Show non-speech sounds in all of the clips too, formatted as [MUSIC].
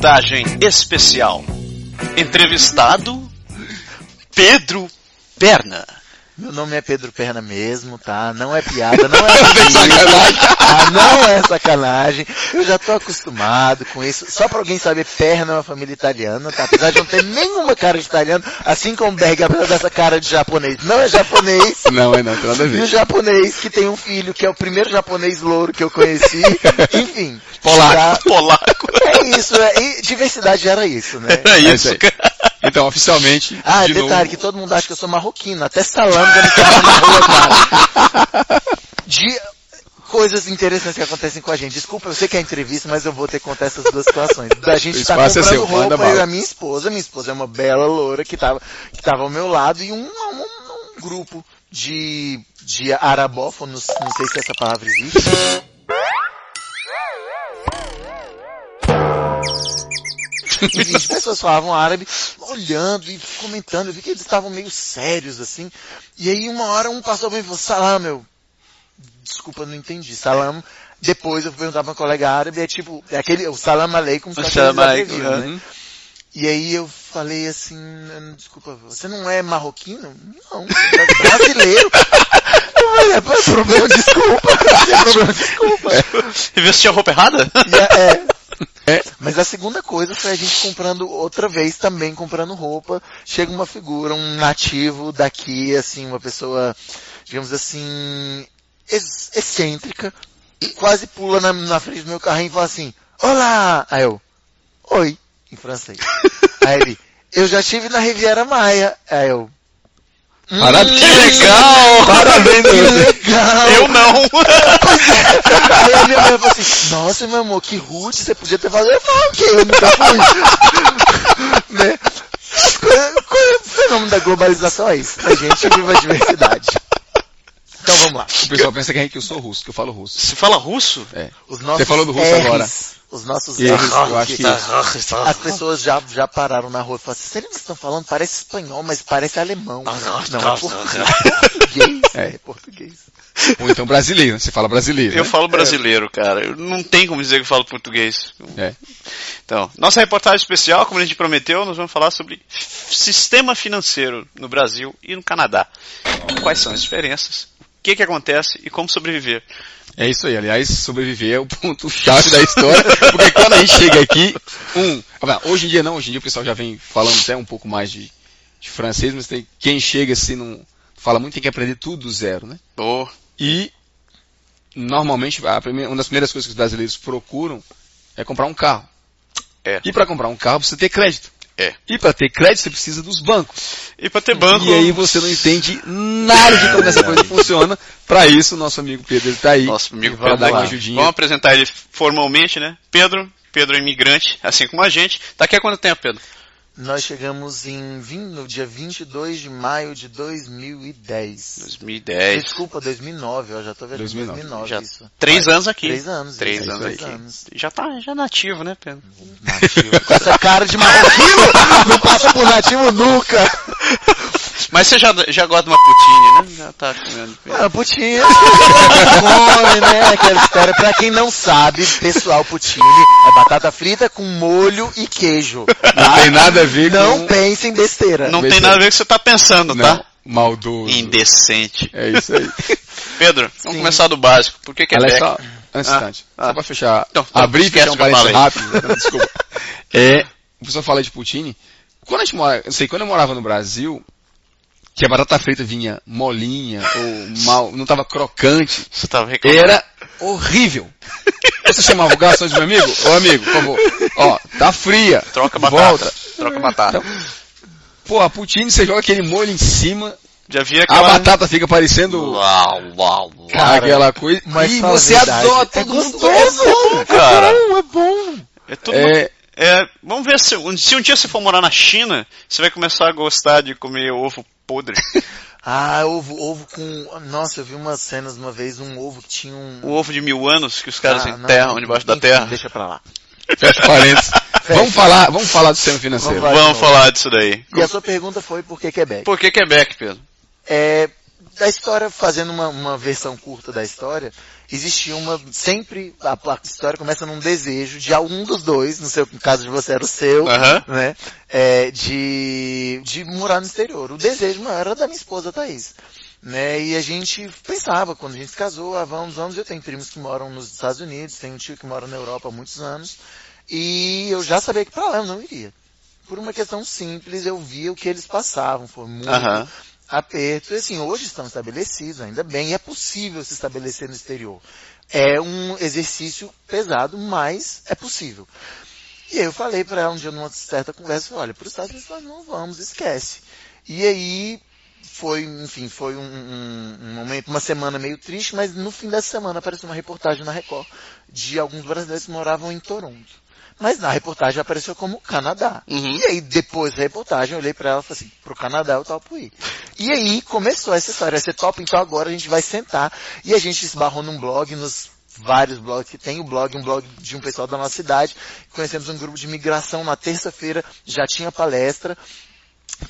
reportagem especial. Entrevistado Pedro Perna. Meu nome é Pedro Perna mesmo, tá? Não é piada, não é [LAUGHS] sacanagem. Tá? Não é sacanagem. Eu já tô acostumado com isso. Só pra alguém saber, Perna é uma família italiana, tá? Apesar de não ter nenhuma cara de italiano, assim como Berg, apesar dessa cara de japonês. Não é japonês. Não, é não, tem nada a E o ver. japonês que tem um filho, que é o primeiro japonês louro que eu conheci. [LAUGHS] Enfim. Polaco. já- Polaco. É isso, é, e diversidade era isso, né? É isso isso, cara. Então, oficialmente, Ah, de detalhe, novo, que todo mundo acha que eu sou marroquino, até salame já me chamaram na rua, cara. De coisas interessantes que acontecem com a gente. Desculpa, eu sei que é entrevista, mas eu vou ter que contar essas duas situações. Da gente tá é comprando seu, manda roupa e a minha esposa, minha esposa é uma bela loura que tava, que tava ao meu lado e um, um, um grupo de, de arabófonos, não sei se essa palavra existe. Enfim, as pessoas falavam árabe, olhando e comentando, eu vi que eles estavam meio sérios, assim. E aí uma hora um passou bem e falou, salam, eu, desculpa, não entendi, salam. Depois eu fui perguntar pra uma colega árabe, é tipo, é aquele, o salam aleikum, que Salam aleikum, né? E aí eu falei assim, desculpa, você não é marroquino? Não, você é brasileiro. [LAUGHS] Eu falei, é problema, desculpa, é problema, desculpa. E vestiu a roupa errada? E é, É. Mas a segunda coisa foi a gente comprando outra vez também comprando roupa. Chega uma figura, um nativo daqui, assim, uma pessoa, digamos assim, ex- excêntrica, quase pula na, na frente do meu carrinho e fala assim, Olá! Aí eu, Oi, em francês. [LAUGHS] Aí ele, eu já estive na Riviera Maia. Aí eu, "Hum, Parabéns. Que legal! [LAUGHS] Parabéns, que legal! Eu não! Aí a minha mãe falou assim, nossa, meu amor, que rude, você podia ter falado, eu que eu nunca fui. [LAUGHS] né? As coisas- coisa- O fenômeno da globalização é isso, a gente vive a diversidade. Então vamos lá. O pessoal pensa que, é que eu sou russo, que eu falo russo. Você fala russo? É. Os nossos Você falou do russo R's, agora. Os nossos R's, eu acho que As pessoas já, já pararam na rua e falaram assim, vocês estão falando? Parece espanhol, mas parece alemão. Não, é português. É. É português. Ou então brasileiro, você fala brasileiro. Eu né? falo brasileiro, cara. Eu não tem como dizer que eu falo português. É. Então, nossa reportagem especial, como a gente prometeu, nós vamos falar sobre sistema financeiro no Brasil e no Canadá. Quais são as diferenças? O que que acontece e como sobreviver? É isso aí, aliás, sobreviver é o ponto-chave da história, porque quando a gente chega aqui, um, ah, hoje em dia não, hoje em dia o pessoal já vem falando até um pouco mais de, de francês, mas tem, quem chega assim não fala muito tem que aprender tudo do zero, né? Oh, E normalmente a primeira- uma das primeiras coisas que os brasileiros procuram é comprar um carro. É. E para comprar um carro você ter crédito. É. E para ter crédito você precisa dos bancos. e para ter banco, E aí você não entende nada de como essa coisa funciona. Para isso, nosso amigo Pedro está aí. nosso amigo Pedro dar uma ajudinha. Vamos apresentar ele formalmente, né? Pedro, Pedro é imigrante, assim como a gente. Daqui a quanto tempo, Pedro? Nós chegamos em, vin- no dia 22 de maio de 2010. 2010. Desculpa, 2009, eu já tô vendo 2009. 2009 Já- isso. Três anos aqui. Três anos. Três isso, anos três aqui. anos. Já tá já nativo, né, Pedro? Nativo. Com essa cara de marroquino, [LAUGHS] não passa por nativo nunca. [LAUGHS] Mas você já, já gosta de uma poutine, né? Já tá comendo. Ah, putinha. Come, né? Aquela história. Pra quem não sabe, pessoal, poutine é batata frita com molho e queijo. Não tem nada a ver Não com... pense em besteira. Não Besteira. tem nada a ver com o que você tá pensando, Não, tá? maldoso. Indecente. É isso aí. [LAUGHS] Pedro, vamos Sim. começar do básico. Por que Aliás, Quebec? só, antes, Ah, instante, ah. só pra fechar, Então, então, abrir e fechar um que parênteses rápido, desculpa. [LAUGHS] É, o pessoal fala de poutine. Quando a gente mora, eu sei, quando eu morava no Brasil, que a batata frita vinha molinha, ou mal, não tava crocante, Você tava reclamando. era horrível. Você chamava o garçom de meu amigo? Ô amigo, por favor, ó, tá fria. Troca batata. Volta. Troca batata. Então, pô, a poutine, você joga aquele molho em cima, Já vi a aquela... batata fica parecendo Uau, uau, uau. Cara, aquela coisa, mas e a você verdade, adota, é gostoso. é bom, cara. É bom, é bom. É tudo É, É, vamos ver se, um- se um dia você for morar na China, você vai começar a gostar de comer ovo podre. [LAUGHS] Ah, ovo, ovo com... Nossa, eu vi umas cenas uma vez, um ovo que tinha um... o ovo de mil anos que os caras Ah, não, enterram debaixo da enfim, terra. Deixa pra lá. Fecha parênteses. [LAUGHS] vamos falar, vamos falar do sistema financeiro. Vamos Vamos falar disso daí. E a sua pergunta foi por que Quebec? Por que Quebec, Pedro? É, da história, fazendo uma, uma versão curta da história, existia uma, sempre, a, história começa num desejo de algum dos dois, no seu no caso de você era o seu, né, é, de, de morar no exterior. O desejo maior era da minha esposa Thaís. Né, e a gente pensava, quando a gente se casou, ah, vamos, vamos, eu tenho primos que moram nos Estados Unidos, tenho um tio que mora na Europa há muitos anos, e eu já sabia que pra lá eu não iria. Por uma questão simples, eu via o que eles passavam, foi muito. Aperto. E assim, hoje estão estabelecidos, ainda bem, e é possível se estabelecer no exterior. É um exercício pesado, mas é possível. E aí eu falei para ela um dia numa certa conversa, olha, para os Estados Unidos nós não vamos, esquece. E aí foi, enfim, foi um, um- um momento, uma semana meio triste, mas no fim dessa semana apareceu uma reportagem na Record de alguns brasileiros que moravam em Toronto. Mas na reportagem apareceu como Canadá. Uhum. E aí, depois da reportagem, eu olhei pra ela e falei assim, pro Canadá eu topo ir. E aí começou essa história, você topa, então agora a gente vai sentar. E a gente esbarrou num blog, nos vários blogs que tem, o blog, um blog de um pessoal da nossa cidade. Conhecemos um grupo de migração na terça-feira, já tinha palestra.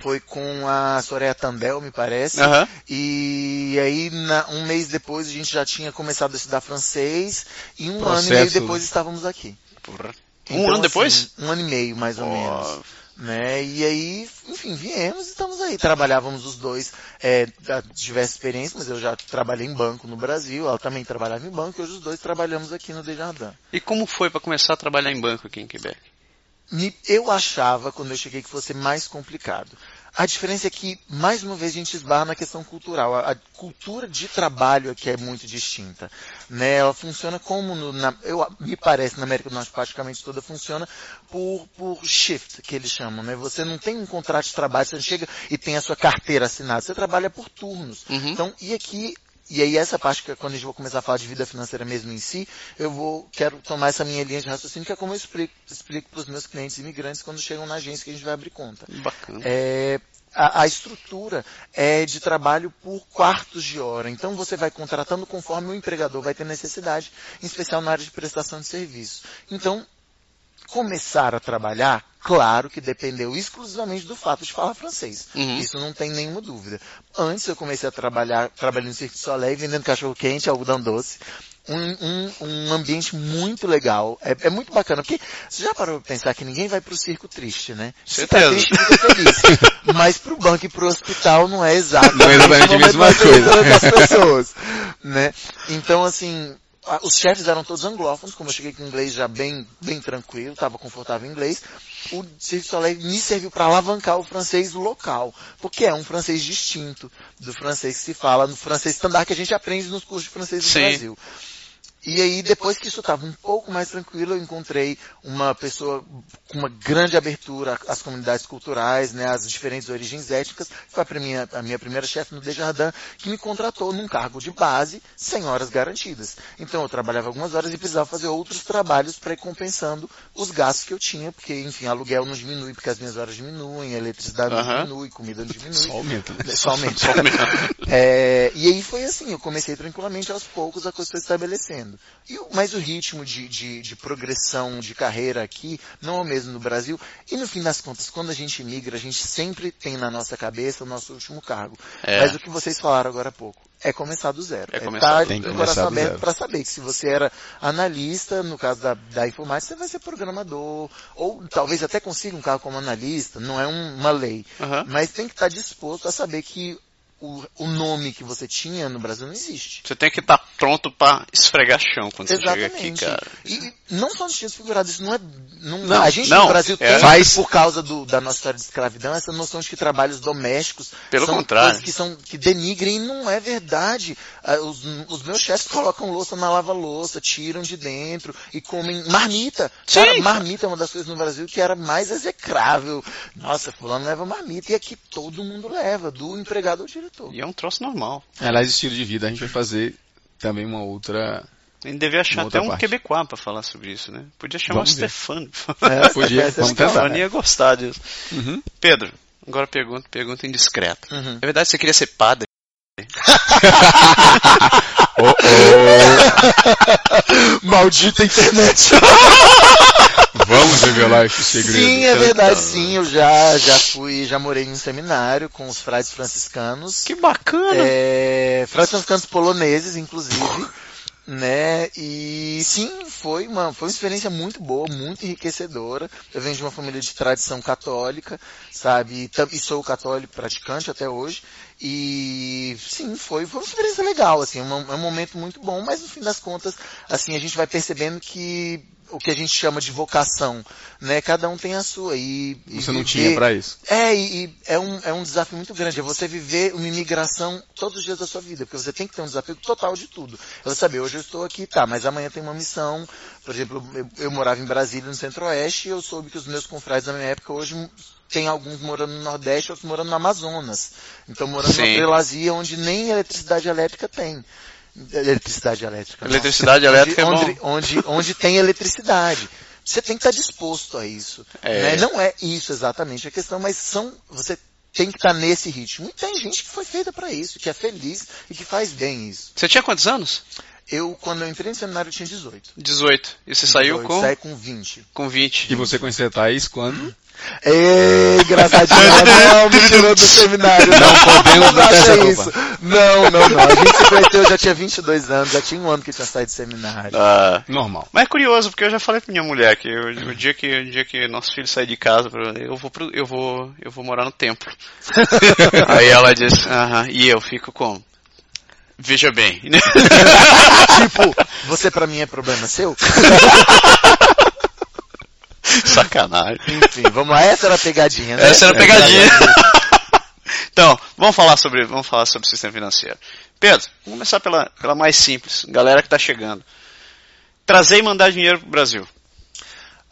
Foi com a Soraya Tandel, me parece. Aham. E aí, na- um mês depois, a gente já tinha começado a estudar francês. E um ano e Processo, meio depois estávamos aqui. Porra. Um Então, ano assim, depois? Um ano e meio, mais ou Ó. menos. Né? E aí, enfim, viemos e estamos aí. Trabalhávamos os dois, é, diversas experiências, mas eu já trabalhei em banco no Brasil, ela também trabalhava em banco, e hoje os dois trabalhamos aqui no Desjardins. E como foi para começar a trabalhar em banco aqui em Quebec? Me- eu achava, quando eu cheguei, que fosse mais complicado. A diferença é que, mais uma vez, a gente esbarra na questão cultural. A, a cultura de trabalho aqui é muito distinta. Né? Ela funciona como, no, na, eu, me parece, na América do Norte praticamente toda funciona por, por shift, que eles chamam. Né? Você não tem um contrato de trabalho, você chega e tem a sua carteira assinada, você trabalha por turnos. Uhum. Então, e aqui, e aí essa parte que é quando a gente vai começar a falar de vida financeira mesmo em si, eu vou, quero tomar essa minha linha de raciocínio, que é como eu explico, explico para os meus clientes imigrantes quando chegam na agência que a gente vai abrir conta. Bacana. É, a, a estrutura é de trabalho por quartos de hora. Então você vai contratando conforme o empregador vai ter necessidade, em especial na área de prestação de serviço. Então, começar a trabalhar, claro que dependeu exclusivamente do fato de falar francês. Uhum. Isso não tem nenhuma dúvida. Antes eu comecei a trabalhar, trabalhando no Cirque du Soleil, vendendo cachorro quente, algodão doce. Um, um, um ambiente muito legal. É, é muito bacana, porque você já parou pra pensar que ninguém vai pro circo triste, né? Se tá Certeza. triste, fica feliz. [LAUGHS] Mas pro banco e pro hospital não é exatamente, Não é exatamente a mesma coisa. das [LAUGHS] pessoas, né? Então, assim, os chefes eram todos anglófonos, como eu cheguei com inglês já bem, bem tranquilo, estava confortável em inglês. O Cirque Soleil me serviu para alavancar o francês local, porque é um francês distinto do francês que se fala no francês standard que a gente aprende nos cursos de francês do. Brasil. E aí, depois que isso estava um pouco mais tranquilo, eu encontrei uma pessoa com uma grande abertura às comunidades culturais, né, às diferentes origens étnicas. Foi a minha, a minha primeira chefe no Desjardins, que me contratou num cargo de base, sem horas garantidas. Então, eu trabalhava algumas horas e precisava fazer outros trabalhos para ir compensando os gastos que eu tinha, porque, enfim, aluguel não diminui porque as minhas horas diminuem, a eletricidade Aham. não diminui, comida não diminui. Só aumenta, né? Só aumenta. Só aumenta. [LAUGHS] É, e aí foi assim, eu comecei tranquilamente, aos poucos a coisa foi estabelecendo. E, o- mas o ritmo de, de, de progressão de carreira aqui não é o mesmo no Brasil. E no fim das contas, quando a gente migra, a gente sempre tem na nossa cabeça o nosso último cargo. É. Mas o que vocês falaram agora há pouco, é começar do zero. É É, começar tá de que coração aberto para saber que se você era analista, no caso da, da informática, você vai ser programador, ou talvez até consiga um cargo como analista, não é um- uma lei. Aham. Mas tem que estar disposto a saber que o, o nome que você tinha no Brasil não existe. Você tem que estar pronto para esfregar chão quando você chega aqui, Exatamente. cara. E não só no título figurado, isso não é. Não, Não, a gente não, no Brasil é. tem, Faz- por causa do- da nossa história de escravidão, essa noção de que trabalhos domésticos Pelo são contrário. coisas que, são, que denigrem e não é verdade. Ah, Os, os meus chefes colocam louça na lava-louça, tiram de dentro e comem marmita. Sim. Cara, marmita é uma das coisas no Brasil que era mais execrável. Nossa, fulano leva marmita e aqui todo mundo leva, do empregado ao diretor. E é um troço normal. Aliás, estilo de vida, a gente vai fazer também uma outra. A gente devia achar até outra um parte. quebecois pra falar sobre isso, né? Podia chamar Vamos. Stefano. [LAUGHS] É, Podia, vamos. Stefano ia gostar disso. Uhum. Pedro, agora pergunta, pergunta indiscreta. Uhum. É verdade que você queria ser padre? [LAUGHS] [LAUGHS] Oh, Maldita internet. Vamos revelar esse segredo. Sim, é verdade, sim. Eu já, já fui, já morei em um seminário com os frades franciscanos. Que bacana! É, frades franciscanos poloneses, inclusive. né? E sim, foi uma, foi uma experiência muito boa, muito enriquecedora. Eu venho de uma família de tradição católica, sabe? E, e sou católico praticante até hoje. E sim, foi, foi uma experiência legal, assim, um, é um momento muito bom, mas no fim das contas, assim, a gente vai percebendo que o que a gente chama de vocação, né? Cada um tem a sua. E, e Você não viver- tinha pra isso. é, e, e é, um, é um desafio muito grande. É você viver uma imigração todos os dias da sua vida. Porque você tem que ter um desafio total de tudo. Eu saber, hoje eu estou aqui, tá, mas amanhã tem uma missão. Por exemplo, eu, eu morava em Brasília, no Centro-Oeste, e eu soube que os meus confrades da minha época hoje tem alguns morando no Nordeste, outros morando no Amazonas. Então morando Sim. numa prelazia onde nem eletricidade elétrica tem. Eletricidade elétrica. Eletricidade elétrica é onde, bom. onde, onde, onde tem eletricidade. Você tem que estar disposto a isso. É. né? Não é isso exatamente a questão, mas são, você tem que estar nesse ritmo. E tem gente que foi feita para isso, que é feliz e que faz bem isso. Você tinha quantos anos? Eu, quando eu entrei no seminário, eu tinha 18. 18. E você saiu 18, com, Saí com 20. com 20. E você conheceu a Thaís quando? Ei, engraçadinho, [LAUGHS] ela não me tirou do seminário. Não podemos botar essa isso. Não, não, não. A gente se conheceu, eu já tinha 22 anos, já tinha um ano que eu tinha saído do seminário. Ah, Normal. mas é curioso, porque eu já falei pra minha mulher que eu- o dia que o dia que nosso filho sair de casa, eu vou pro- eu vou eu vou morar no templo. [LAUGHS] Aí ela disse, aham, e eu fico como? Veja bem, né? [LAUGHS] tipo, você pra mim é problema seu? [LAUGHS] Sacanagem. Enfim, vamos lá. Essa era a pegadinha, né? Essa era a pegadinha. [LAUGHS] então, vamos falar sobre, vamos falar sobre o sistema financeiro. Pedro, vamos começar pela, pela mais simples, galera que está chegando. Trazer e mandar dinheiro pro Brasil.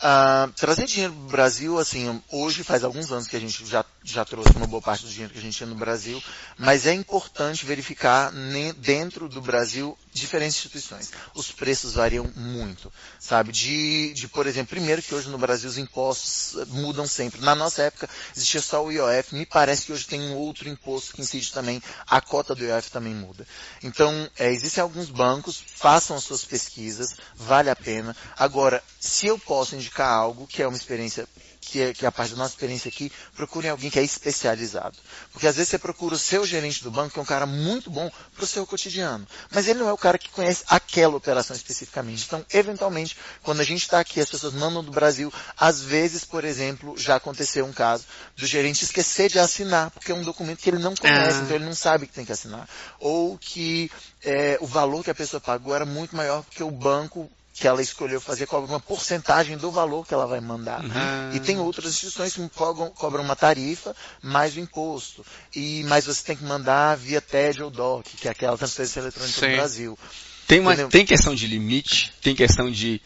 Ah, trazer dinheiro pro Brasil, assim, hoje faz alguns anos que a gente já, já trouxe uma boa parte do dinheiro que a gente tinha no Brasil, mas é importante verificar dentro do Brasil diferentes instituições. Os preços variam muito, sabe? De, de, por exemplo, primeiro que hoje no Brasil os impostos eh, mudam sempre. Na nossa época existia só o IOF, me parece que hoje tem um outro imposto que incide também, a cota do IOF também muda. Então, é, existem alguns bancos, façam as suas pesquisas, vale a pena. Agora, se eu posso indicar algo que é uma experiência que é, que é a parte da nossa experiência aqui, procurem alguém que é especializado. Porque às vezes você procura o seu gerente do banco, que é um cara muito bom para o seu cotidiano. Mas ele não é o cara que conhece aquela operação especificamente. Então, eventualmente, quando a gente está aqui, as pessoas mandam do Brasil, às vezes, por exemplo, já aconteceu um caso do gerente esquecer de assinar, porque é um documento que ele não conhece, Ah. então ele não sabe que tem que assinar. Ou que é, o valor que a pessoa pagou era muito maior porque o banco que ela escolheu fazer cobra uma porcentagem do valor que ela vai mandar. Uhum. E tem outras instituições que cobram, cobram uma tarifa mais o imposto. E mais você tem que mandar via TED ou DOC, que é aquela transferência eletrônica Sim. do Brasil. Tem, uma, Entendeu? tem questão de limite, tem questão de.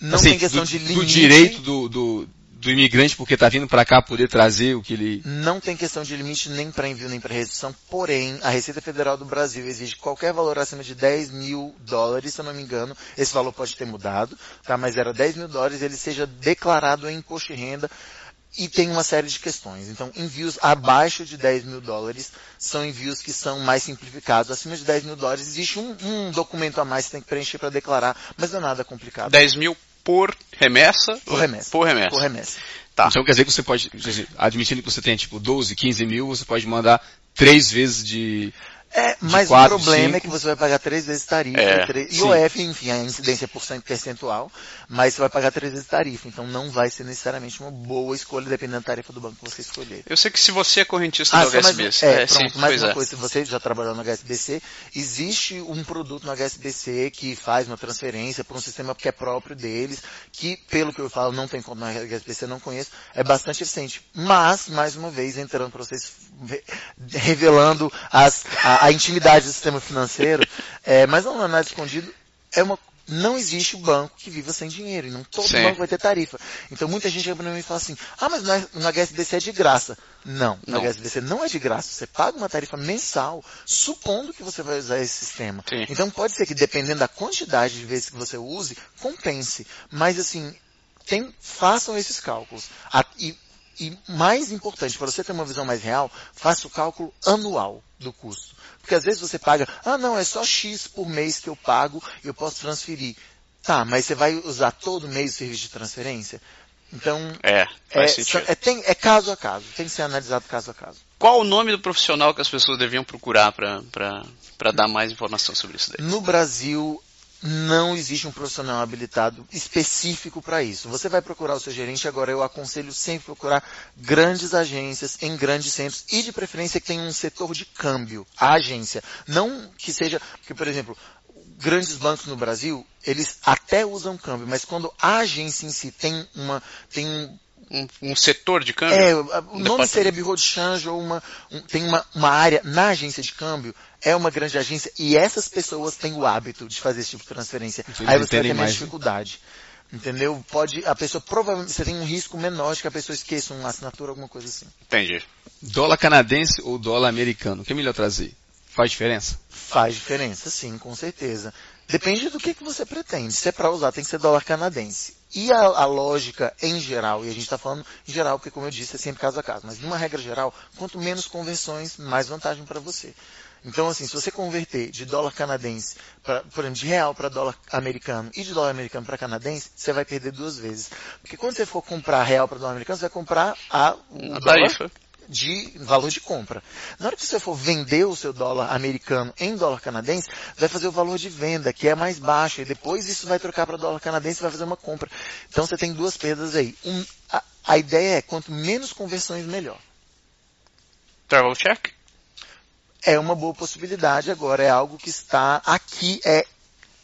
Não assim, tem questão do, de do limite. direito do, do, do imigrante, porque tá vindo pra cá poder trazer o que ele. Não tem questão de limite nem para envio nem para redução, porém, a Receita Federal do Brasil exige qualquer valor acima de 10 mil dólares, se eu não me engano, esse valor pode ter mudado, tá? mas era 10 mil dólares, ele seja declarado em imposto de renda e tem uma série de questões. Então, envios abaixo de 10 mil dólares são envios que são mais simplificados. Acima de 10 mil dólares existe um, um documento a mais que você tem que preencher para declarar, mas não é nada complicado. 10 mil por remessa? Por remessa. Por remessa. Por remessa. Tá. Então quer dizer que você pode, quer dizer, admitindo que você tem tipo 12, 15 mil, você pode mandar três vezes de. É, mas quatro, o problema cinco. é que você vai pagar três vezes tarifa. É, e três- sim. IOF, enfim, a incidência é por cento percentual, mas você vai pagar três vezes tarifa. Então não vai ser necessariamente uma boa escolha, dependendo da tarifa do banco que você escolher. Eu sei que se você é correntista Ah, do mais, HSBC. é, sim, pronto, mais pois uma é. coisa, se você já trabalhou no HSBC, existe um produto no HSBC que faz uma transferência para um sistema que é próprio deles, que, pelo que eu falo, não tem conta no HSBC, não conheço, é bastante eficiente. Mas, mais uma vez, entrando para vocês, ve- revelando as- a, a intimidade do sistema financeiro, é, mas não é nada escondido, é uma não existe banco que viva sem dinheiro, e não todo Sim. banco vai ter tarifa. Então muita gente chega pra mim e fala assim, ah, mas no no HSBC é de graça. Não, no Não. HSBC não é de graça. Você paga uma tarifa mensal, supondo que você vai usar esse sistema. Sim. Então pode ser que dependendo da quantidade de vezes que você use, compense. Mas assim, tem, façam esses cálculos. A- e, e mais importante, para você ter uma visão mais real, faça o cálculo anual do custo. Porque às vezes você paga, ah não, é só X por mês que eu pago e eu posso transferir. Tá, mas você vai usar todo mês o serviço de transferência? Então, É, é, é, tem- é caso a caso, tem que ser analisado caso a caso. Qual o nome do profissional que as pessoas deviam procurar para dar mais informação sobre isso daí? No Brasil, não existe um profissional habilitado específico para isso. Você vai procurar o seu gerente, agora eu aconselho sempre procurar grandes agências em grandes centros e de preferência que tenha um setor de câmbio, a agência. Não que seja, porque por exemplo, grandes bancos no Brasil, eles até usam câmbio, mas quando a agência em si tem uma, tem um um, setor de câmbio? É, o nome seria Bureau de Change ou uma, um, tem uma, uma área na agência de câmbio, é uma grande agência e essas pessoas têm o hábito de fazer esse tipo de transferência. Aí você vai ter mais dificuldade. Entendeu? Pode, a pessoa provavelmente, você tem um risco menor de que a pessoa esqueça uma assinatura, alguma coisa assim. Entendi. Dólar canadense ou dólar americano? O que é melhor trazer? Faz diferença? Faz diferença, sim, com certeza. Depende do que, que você pretende. Se é para usar, tem que ser dólar canadense. E a, a, lógica em geral, e a gente está falando em geral, porque como eu disse, é sempre caso a caso, mas numa regra geral, quanto menos conversões, mais vantagem para você. Então, assim, se você converter de dólar canadense, pra, por exemplo, de real para dólar americano e de dólar americano para canadense, você vai perder duas vezes. Porque quando você for comprar real para dólar americano, você vai comprar a, a tarifa de valor de compra. Na hora que você for vender o seu dólar americano em dólar canadense, vai fazer o valor de venda, que é mais baixo, e depois isso vai trocar para dólar canadense e vai fazer uma compra. Então você tem duas perdas aí. Um, a, a ideia é quanto menos conversões, melhor. Travel check? é uma boa possibilidade agora, é algo que está aqui, é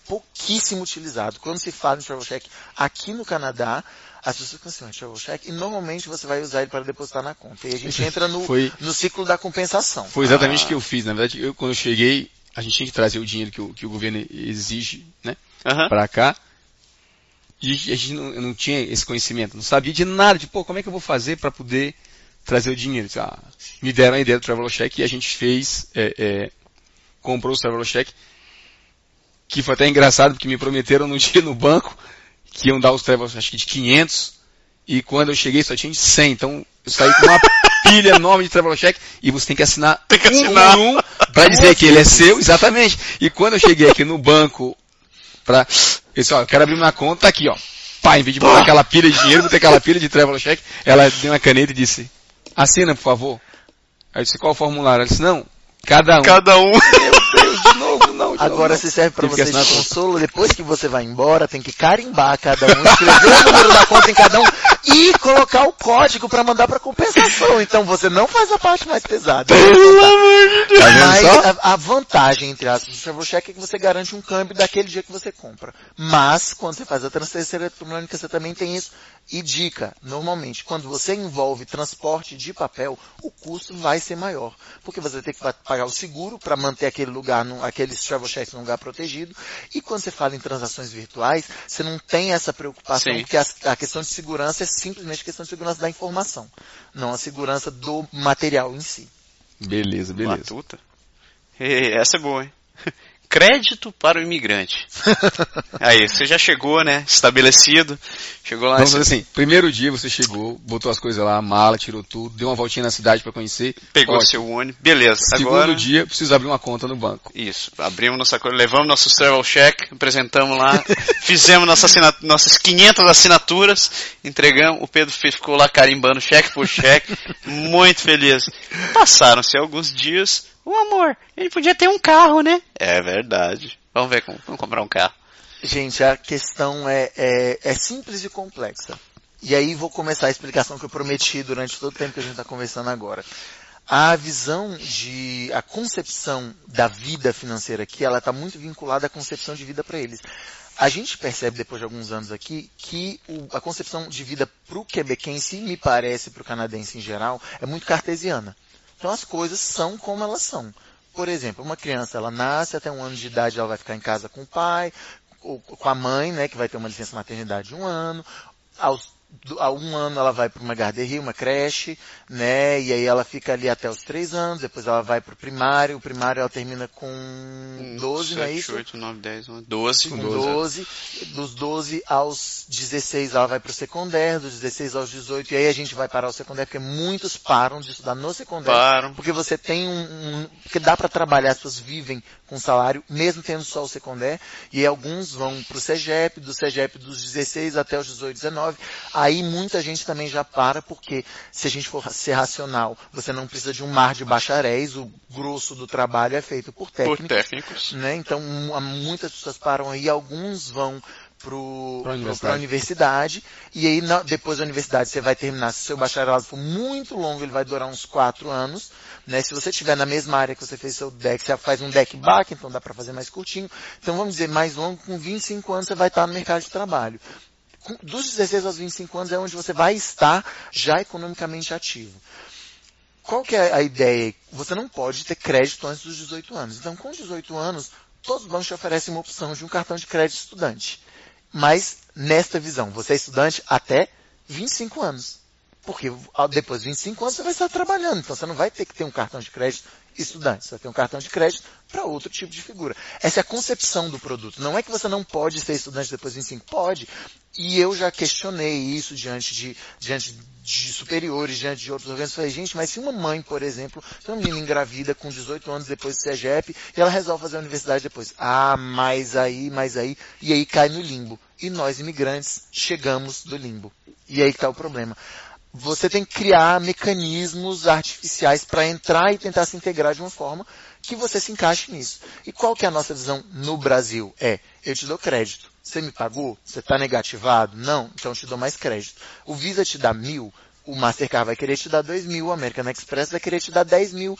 pouquíssimo utilizado. Quando se fala em travel check aqui no Canadá, as pessoas pensam assim, travel check, e normalmente você vai usar ele para depositar na conta. E a gente entra no, [LAUGHS] Foi... no ciclo da compensação. Foi exatamente o que eu fiz. Na verdade, eu, quando eu cheguei, a gente tinha que trazer o dinheiro que o, que o governo exige, né, uhum. para cá. E a gente não, não, tinha esse conhecimento, não sabia de nada, de, pô, como é que eu vou fazer para poder trazer o dinheiro. Ah, me deram a ideia do Travel Check e a gente fez, é, é, comprou o Travel Check, que foi até engraçado porque me prometeram no [LAUGHS] dia no banco que iam dar os Travel acho que de 500 e quando eu cheguei só tinha de 100. Então eu saí com uma [LAUGHS] pilha enorme de Travel Check e você tem que assinar, tem que assinar. um, um para dizer que ele é seu, exatamente. E quando eu cheguei aqui no banco para, pessoal, eu quero abrir uma conta, aqui ó. Pá, em vez de botar aquela pilha de dinheiro, botei aquela pilha de Travel Check, ela deu uma caneta e disse, Assina, por favor. Aí eu disse, qual o formulário? Ela disse, não, cada um. Cada um. De novo, não. De Agora novo, se serve para você de consolo, depois que você vai embora, tem que carimbar cada um, escrever o número da conta em cada um e colocar o código para mandar para compensação. Então você não faz a parte mais pesada. Pelo amor de Deus. Tá Mas a, a, vantagem, entre aspas, do travel check é que você garante um câmbio daquele dia que você compra. Mas, quando você faz a transferência eletrônica, você também tem isso. E dica, normalmente, quando você envolve transporte de papel, o custo vai ser maior. Porque você vai ter que pagar o seguro para manter aquele lugar, no, aqueles travel checks num lugar protegido. E quando você fala em transações virtuais, você não tem essa preocupação, Sim. porque a, a questão de segurança é simplesmente questão de segurança da informação, não a segurança do material em si. Beleza, beleza. Matuta. Essa é boa, hein? Crédito para o imigrante. [LAUGHS] Aí, você já chegou, né? Estabelecido. Chegou lá. Vamos assim, primeiro dia você chegou, botou as coisas lá, mala, tirou tudo, deu uma voltinha na cidade para conhecer. Pegou Ótimo. seu ônibus. Beleza. Segundo Agora... dia, precisa abrir uma conta no banco. Isso. Abrimos nossa conta, levamos nosso travel check, apresentamos lá, [LAUGHS] fizemos nossa nossas 500 assinaturas, entregamos, o Pedro ficou lá carimbando cheque por cheque, [LAUGHS] muito feliz. Passaram-se alguns dias, o amor, ele podia ter um carro, né? É verdade. Vamos ver como vamos comprar um carro. Gente, a questão é, é, é simples e complexa. E aí vou começar a explicação que eu prometi durante todo o tempo que a gente está conversando agora. A visão de, a concepção da vida financeira aqui, ela está muito vinculada à concepção de vida para eles. A gente percebe depois de alguns anos aqui que o, a concepção de vida para o quebequense, e me parece para o canadense em geral, é muito cartesiana. Então as coisas são como elas são. Por exemplo, uma criança, ela nasce até um ano de idade, ela vai ficar em casa com o pai, ou com a mãe, né, que vai ter uma licença maternidade de um ano. Aos há um ano ela vai para uma garderie, uma creche, né? E aí ela fica ali até os três anos, depois ela vai para o primário, o primário ela termina com 12, não é isso? 8, 9, 10, 12. Com 12. 12. Dos 12 aos 16 ela vai para o secundário, dos 16 aos 18, e aí a gente vai parar o secundário, porque muitos param de estudar no secundário. Param. Porque você tem um, um porque dá para trabalhar, as pessoas vivem com salário, mesmo tendo só o secundário, e alguns vão para o CEGEP, do CEGEP dos 16 até os 18, 19, Aí muita gente também já para, porque se a gente for ser racional, você não precisa de um mar de bacharéis, o grosso do trabalho é feito por técnicos. Por técnicos. Né? Então mu- muitas pessoas param aí, alguns vão pro, Pra pro- universidade. pra universidade, e aí na- depois da universidade você vai terminar, se o seu bacharelado for muito longo, ele vai durar uns quatro anos, né? Se você tiver na mesma área que você fez seu deck, você faz um deck back, então dá para fazer mais curtinho. Então vamos dizer, mais longo, com 25 anos você vai estar no mercado de trabalho. Dos 16 aos 25 anos é onde você vai estar já economicamente ativo. Qual que é a ideia? Você não pode ter crédito antes dos 18 anos. Então, com 18 anos, todos os bancos te oferecem uma opção de um cartão de crédito estudante. Mas, nesta visão, você é estudante até 25 anos. Porque depois de 25 anos você vai estar trabalhando. Então você não vai ter que ter um cartão de crédito estudante. Você vai ter um cartão de crédito para outro tipo de figura. Essa é a concepção do produto. Não é que você não pode ser estudante depois de 25. Pode. E eu já questionei isso diante de, diante de superiores, diante de outros organismos. Falei, gente, mas se uma mãe, por exemplo, tem uma menina engravida com 18 anos depois do CEGEP e ela resolve fazer a universidade depois. Ah, mas aí, mas aí. E aí cai no limbo. E nós, imigrantes, chegamos do limbo. E aí está o problema você tem que criar mecanismos artificiais para entrar e tentar se integrar de uma forma que você se encaixe nisso. E qual que é a nossa visão no Brasil? É, eu te dou crédito. Você me pagou? Você está negativado? Não? Então eu te dou mais crédito. O Visa te dá mil, o Mastercard vai querer te dar dois mil, o American Express vai querer te dar dez mil.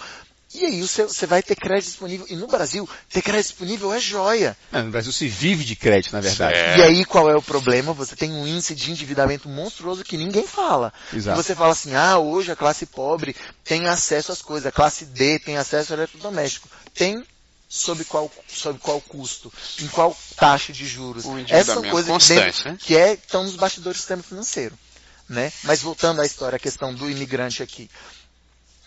E aí você, você vai ter crédito disponível. E no Brasil, ter crédito disponível é joia. Não, no Brasil se vive de crédito, na verdade. É. E aí qual é o problema? Você tem um índice de endividamento monstruoso que ninguém fala. Exato. E você fala assim, ah, hoje a classe pobre tem acesso às coisas, a classe D tem acesso ao eletrodoméstico. Tem sob qual, sob qual custo? Em qual taxa de juros? Endividamento coisas que, constante, dentro- né? que é, estão nos bastidores do sistema financeiro. Né? Mas voltando à história, a questão do imigrante aqui.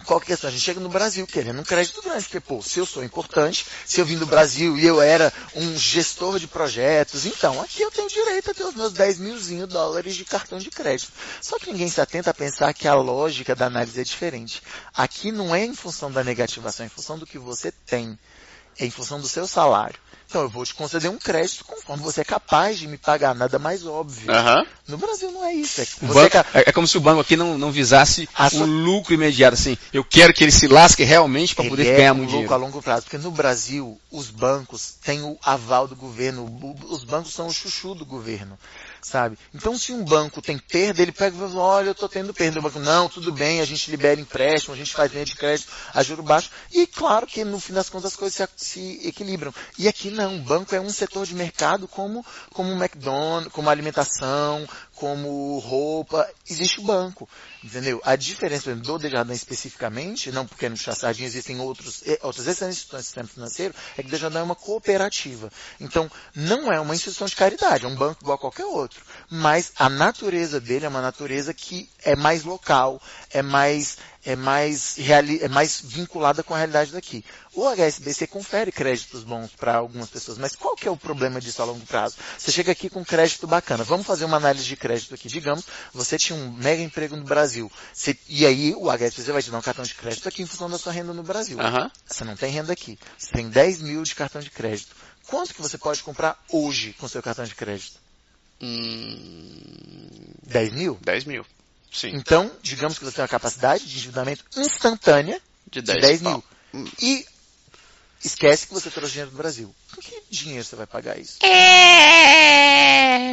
Qual que é a questão? A gente chega no Brasil querendo um crédito grande, porque, pô, se eu sou importante, se eu vim do Brasil e eu era um gestor de projetos, então aqui eu tenho direito a ter os meus 10 milzinho dólares de cartão de crédito. Só que ninguém se atenta a pensar que a lógica da análise é diferente. Aqui não é em função da negativação, é em função do que você tem. É em função do seu salário. Então eu vou te conceder um crédito conforme você é capaz de me pagar, nada mais óbvio. Aham. No Brasil não é isso. É banco- é, é como se o banco aqui não, não visasse o sua- lucro imediato, assim. Eu quero que ele se lasque realmente para poder é ganhar um muito lucro a dinheiro. longo prazo, porque no Brasil os bancos têm o aval do governo, os bancos são o chuchu do governo, sabe? Então se um banco tem perda, ele pega e fala, olha, eu estou tendo perda. O banco, não, tudo bem, a gente libera empréstimo, a gente faz linha de crédito a juro baixo. E claro que no fim das contas as coisas se, se equilibram. E aqui não, o banco é um setor de mercado como, como o McDonald's, como alimentação, como roupa, existe o banco, entendeu? A diferença, do Desjardins especificamente, não porque no Chassardinha existem outros, eh, outras excelentes instituições do sistema financeiro, é que o Desjardins é uma cooperativa. Então, não é uma instituição de caridade, é um banco igual a qualquer outro. Mas a natureza dele é uma natureza que é mais local, é mais, é mais, reali é mais vinculada com a realidade daqui. O HSBC confere créditos bons para algumas pessoas, mas qual que é o problema disso a longo prazo? Você chega aqui com crédito bacana. Vamos fazer uma análise de crédito aqui. Digamos, você tinha um mega emprego no Brasil. Você- e aí o HSBC vai te dar um cartão de crédito aqui em função da sua renda no Brasil. Aham. Você não tem renda aqui. Você tem 10 mil de cartão de crédito. Quanto que você pode comprar hoje com seu cartão de crédito? Hum, 10 mil? 10 mil. Sim. Então, digamos que você tem uma capacidade de endividamento instantânea De de 10, 10 pau. mil. E esquece que você trouxe dinheiro do Brasil. Com que dinheiro você vai pagar isso?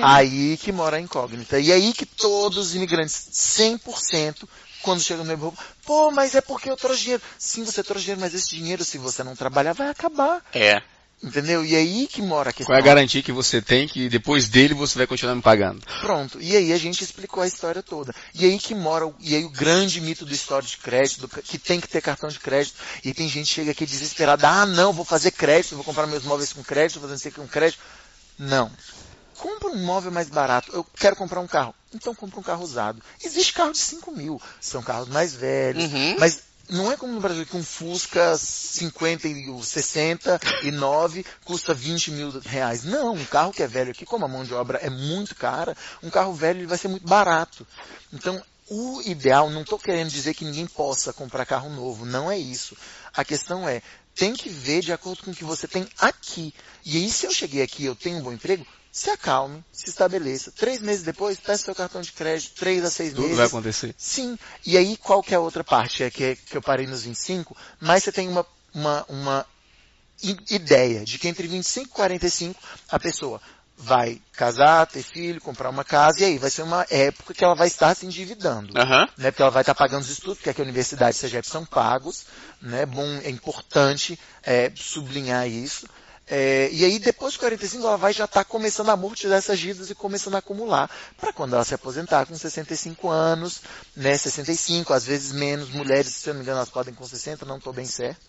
Aí que mora a incógnita. E aí que todos os imigrantes, 100%, quando chegam no meu pô, mas é porque eu trouxe dinheiro. Sim, você trouxe dinheiro, mas esse dinheiro, se você não trabalhar, vai acabar. É. Entendeu? E aí que mora a questão. Qual é a garantia que você tem que depois dele você vai continuar me pagando? Pronto. E aí a gente explicou a história toda. E aí que mora, o- e aí o grande mito do histórico de crédito, do que tem que ter cartão de crédito. E tem gente que chega aqui desesperada, ah não, vou fazer crédito, vou comprar meus móveis com crédito, vou fazer não sei o que com crédito. Não. Compra um móvel mais barato. Eu quero comprar um carro. Então compra um carro usado. Existe carro de 5 mil. São carros mais velhos. Uhum. Mas não é como no Brasil que um Fusca 50 e o 69 custa 20 mil reais. Não, um carro que é velho aqui, como a mão de obra é muito cara, um carro velho ele vai ser muito barato. Então, o ideal, não estou querendo dizer que ninguém possa comprar carro novo, não é isso. A questão é, tem que ver de acordo com o que você tem aqui. E aí, se eu cheguei aqui eu tenho um bom emprego, se acalme, se estabeleça. Três meses depois, peça seu cartão de crédito, três a seis Tudo meses. vai acontecer. Sim. E aí, qual que é a outra parte? É que, que eu parei nos 25, mas você tem uma, uma, uma ideia de que entre 25 e 45 a pessoa vai casar, ter filho, comprar uma casa, e aí vai ser uma época que ela vai estar se endividando Aham. né? Porque ela vai estar pagando os estudos, porque aqui a universidade e a CEGEP são pagos, né? Bom, é importante é, sublinhar isso. É, e aí, depois dos 45, ela vai já estar começando a amortizar essas dívidas e começando a acumular. Para quando ela se aposentar com 65 anos, né? 65, às vezes menos. Mulheres, se eu não me engano, elas podem com 60, não estou bem certo.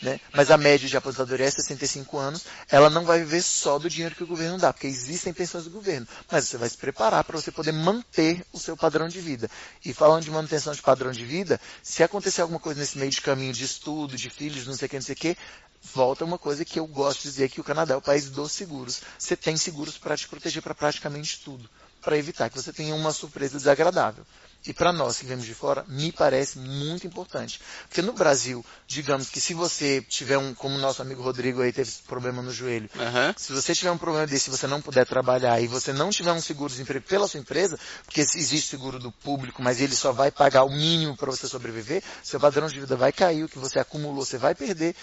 Né? Mas a média de aposentadoria é 65 anos. Ela não vai viver só do dinheiro que o governo dá, porque existem pensões do governo. Mas você vai se preparar para você poder manter o seu padrão de vida. E falando de manutenção de padrão de vida, se acontecer alguma coisa nesse meio de caminho de estudo, de filhos, não sei o que, não sei o que, volta uma coisa que eu gosto de dizer que o Canadá é o país dos seguros. Você tem seguros para te proteger para praticamente tudo, para evitar que você tenha uma surpresa desagradável. E para nós que vemos de fora, me parece muito importante. Porque no Brasil, digamos que se você tiver um, como o nosso amigo Rodrigo aí teve problema no joelho, Aham. se você tiver um problema desse, se você não puder trabalhar e você não tiver um seguro-desemprego pela sua empresa, porque existe seguro do público, mas ele só vai pagar o mínimo para você sobreviver, seu padrão de vida vai cair, o que você acumulou você vai perder.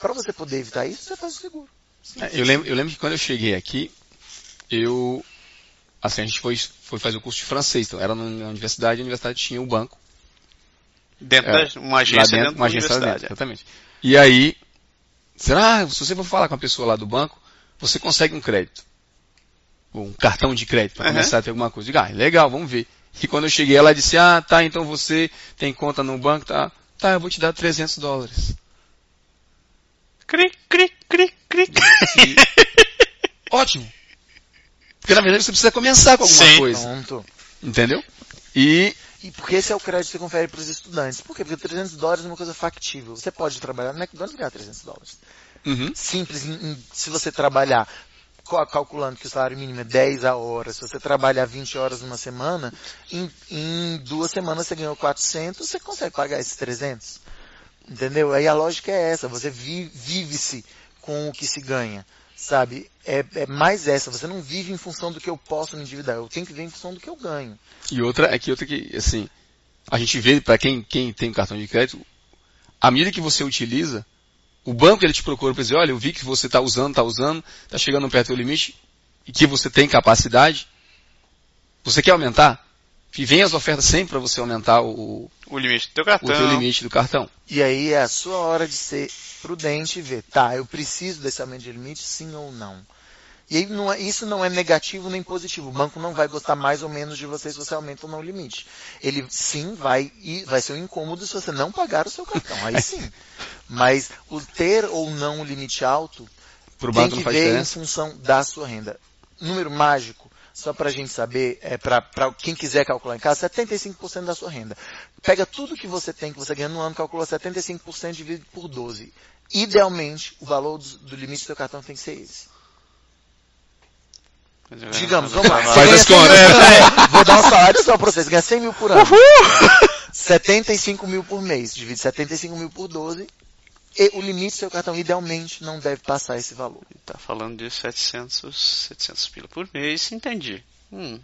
Para você poder evitar isso, você faz o seguro. É, Eu lembro, eu lembro que quando eu cheguei aqui, eu. Assim, a gente foi, foi fazer o curso de francês. Então, era na universidade, a universidade tinha o banco. Dentro É, de uma agência lá dentro, uma da agência universidade. dentro, exatamente. E aí, será, se você for falar com a pessoa lá do banco, você consegue um crédito. Ou um cartão de crédito para Aham. começar a ter alguma coisa. Diga, ah, legal, vamos ver. E quando eu cheguei, ela disse, ah, tá, então você tem conta no banco, tá? Tá, eu vou te dar 300 dólares. Cri, cri, cri, cri. Ótimo. Porque na verdade você precisa começar com alguma Sim. coisa. Pronto. Entendeu? E E porque esse é o crédito que você confere para os estudantes. Por quê? Porque 300 dólares é uma coisa factível. Você pode trabalhar no McDonald's e ganhar 300 dólares. uhum, simples, em- em- se você trabalhar ca- calculando que o salário mínimo é 10 a hora, se você trabalhar 20 horas numa semana, em, em duas semanas você ganhou 400, você consegue pagar esses 300. Entendeu? Aí a lógica é essa, você vi- vive-se com o que se ganha. Sabe? É, é mais essa, você não vive em função do que eu posso me endividar, eu tenho que ver em função do que eu ganho. E outra é que outra que, assim, a gente vê para quem, quem tem cartão de crédito, à medida que você utiliza, o banco ele te procura para dizer, olha, eu vi que você está usando, está usando, está chegando perto do limite, e que você tem capacidade, você quer aumentar? E vem as ofertas sempre para você aumentar o, O limite do teu o cartão. teu limite do cartão. E aí é a sua hora de ser prudente e ver, tá, eu preciso desse aumento de limite, sim ou não. E aí não é- isso não é negativo nem positivo. O banco não vai gostar mais ou menos de você se você aumenta ou não o limite. Ele sim vai e vai ser um incômodo se você não pagar o seu cartão. Aí sim. [LAUGHS] Mas o ter ou não o limite alto Para o tem banco que não faz ver em diferença. função da sua renda. Número mágico, só para a gente saber, é para quem quiser calcular em casa, 75% da sua renda. Pega tudo que você tem, que você ganha no ano, calcula 75% dividido por 12. Idealmente, o valor do, do limite do seu cartão tem que ser esse. Digamos, vamos lá. Faz as 100 mil contas. por mês. Vou dar um salário só pra vocês. Ganha 100 mil por ano. 75 mil por mês. Divide 75 mil por 12. E o limite do seu cartão, idealmente, não deve passar esse valor. Tá falando de 700, 700 pila por mês, entendi. Hum,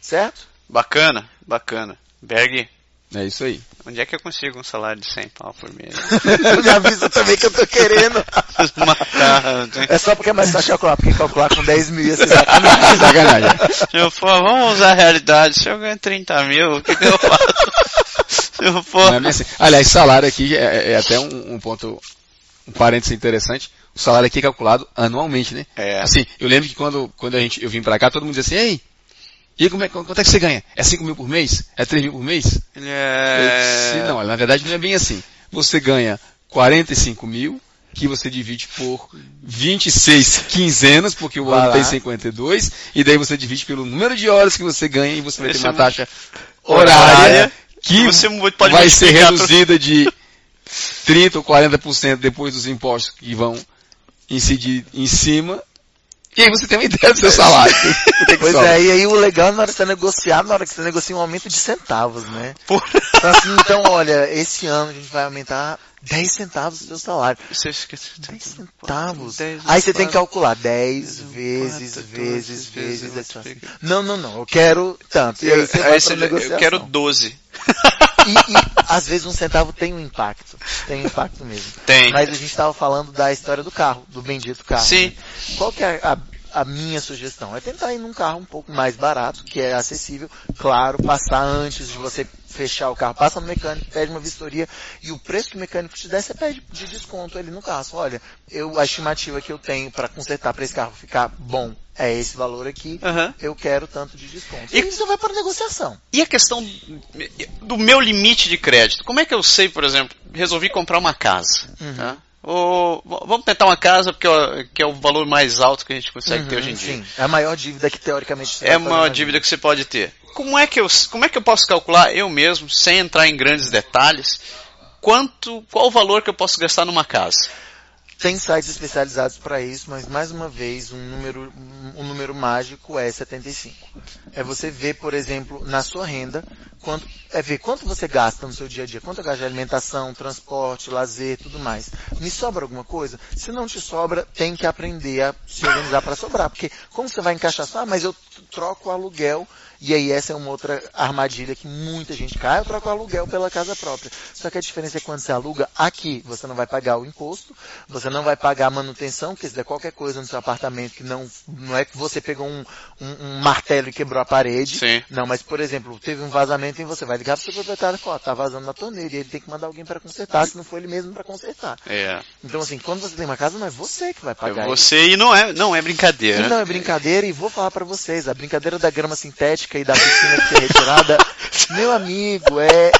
Certo? bacana, bacana. Berg, É isso aí. onde é que eu consigo um salário de 100 pau por mês? [LAUGHS] Me avisa também que eu tô querendo. [LAUGHS] Matar? É só porque é mais fácil calcular, porque calcular com 10 mil ia ser [LAUGHS] sacanagem. Sacanagem. Se eu for, vamos usar a realidade, se eu ganho 30 mil, o que, que eu faço? Se for, é assim. Aliás, salário aqui é, é até um, um ponto, um parênteses interessante. O salário aqui é calculado anualmente, né? É. Assim, eu lembro que quando, quando a gente, eu vim pra cá, todo mundo dizia assim, ei, e como é, quanto é que você ganha? É 5 mil por mês? É 3 mil por mês? é... disse, não, na verdade não é bem assim. Você ganha 45 mil, que você divide por 26 quinzenas, porque o ano tem 52, e daí você divide pelo número de horas que você ganha e você vai ter uma é um- taxa horária, horária que você pode vai ser reduzida de 30 ou 40% depois dos impostos que vão incidir em cima. E aí você tem uma ideia do seu salário. [LAUGHS] Pois é, e aí o legal é na hora que você negociar, na hora que você negocia um aumento de centavos, né? Por- Então, assim, então olha, esse ano a gente vai aumentar 10 centavos do seu salário. Você fica... 10 centavos. Dez, Aí você tem que calcular 10 quatro, vezes, quatro, vezes, doze, vezes, vezes, essa- fica- Não, não, não. Eu quero tanto. E aí você Aí vai você- pra negociação. eu quero 12. [LAUGHS] E, e, às vezes um centavo tem um impacto. Tem um impacto mesmo. Tem. Mas a gente estava falando da história do carro, do bendito carro. Sim. né? Qual que é a, a minha sugestão? É tentar ir num carro um pouco mais barato, que é acessível. Claro, passar antes de você fechar o carro. Passa no mecânico, pede uma vistoria e o preço que o mecânico te der, você pede de desconto ali no carro. Olha, eu, a estimativa que eu tenho para consertar para esse carro ficar bom é esse valor aqui. Aham. Eu quero tanto de desconto. E- E você vai para negociação. E a questão do meu limite de crédito? Como é que eu sei, por exemplo, resolvi comprar uma casa? Uhum. tá? Ou, vamos tentar uma casa porque é, que é o valor mais alto que a gente consegue ter Uhum, hoje em dia. Sim, é a maior dívida que teoricamente você É uma na dívida que você pode ter. Como é que eu, como é que eu posso calcular eu mesmo, sem entrar em grandes detalhes, quanto, qual o valor que eu posso gastar numa casa? Tem sites especializados para isso, mas mais uma vez, um número, um número mágico é 75. É você ver, por exemplo, na sua renda, quanto, é ver quanto você gasta no seu dia a dia, quanto gasta de alimentação, transporte, lazer, tudo mais. Me sobra alguma coisa? Se não te sobra, tem que aprender a se organizar para sobrar, porque como você vai encaixar só, ah, mas eu troco o aluguel, e aí essa é uma outra armadilha que muita gente cai, eu troco o aluguel pela casa própria. Só que a diferença é quando você aluga aqui, você não vai pagar o imposto, você não vai pagar a manutenção, porque se der qualquer coisa no seu apartamento que não, não é que você pegou um, um- um martelo e quebrou a parede. Sim. Não, mas por exemplo, teve um vazamento e você vai ligar pro seu proprietário e falar, tá vazando na torneira e ele tem que mandar alguém para consertar, se não for ele mesmo para consertar. É, Então assim, quando você tem uma casa, não é você que vai é pagar isso. você e não é, não é E brincadeira. não é brincadeira, e vou falar pra vocês, a brincadeira da grama sintética e da piscina que é retirada, [LAUGHS] meu amigo, é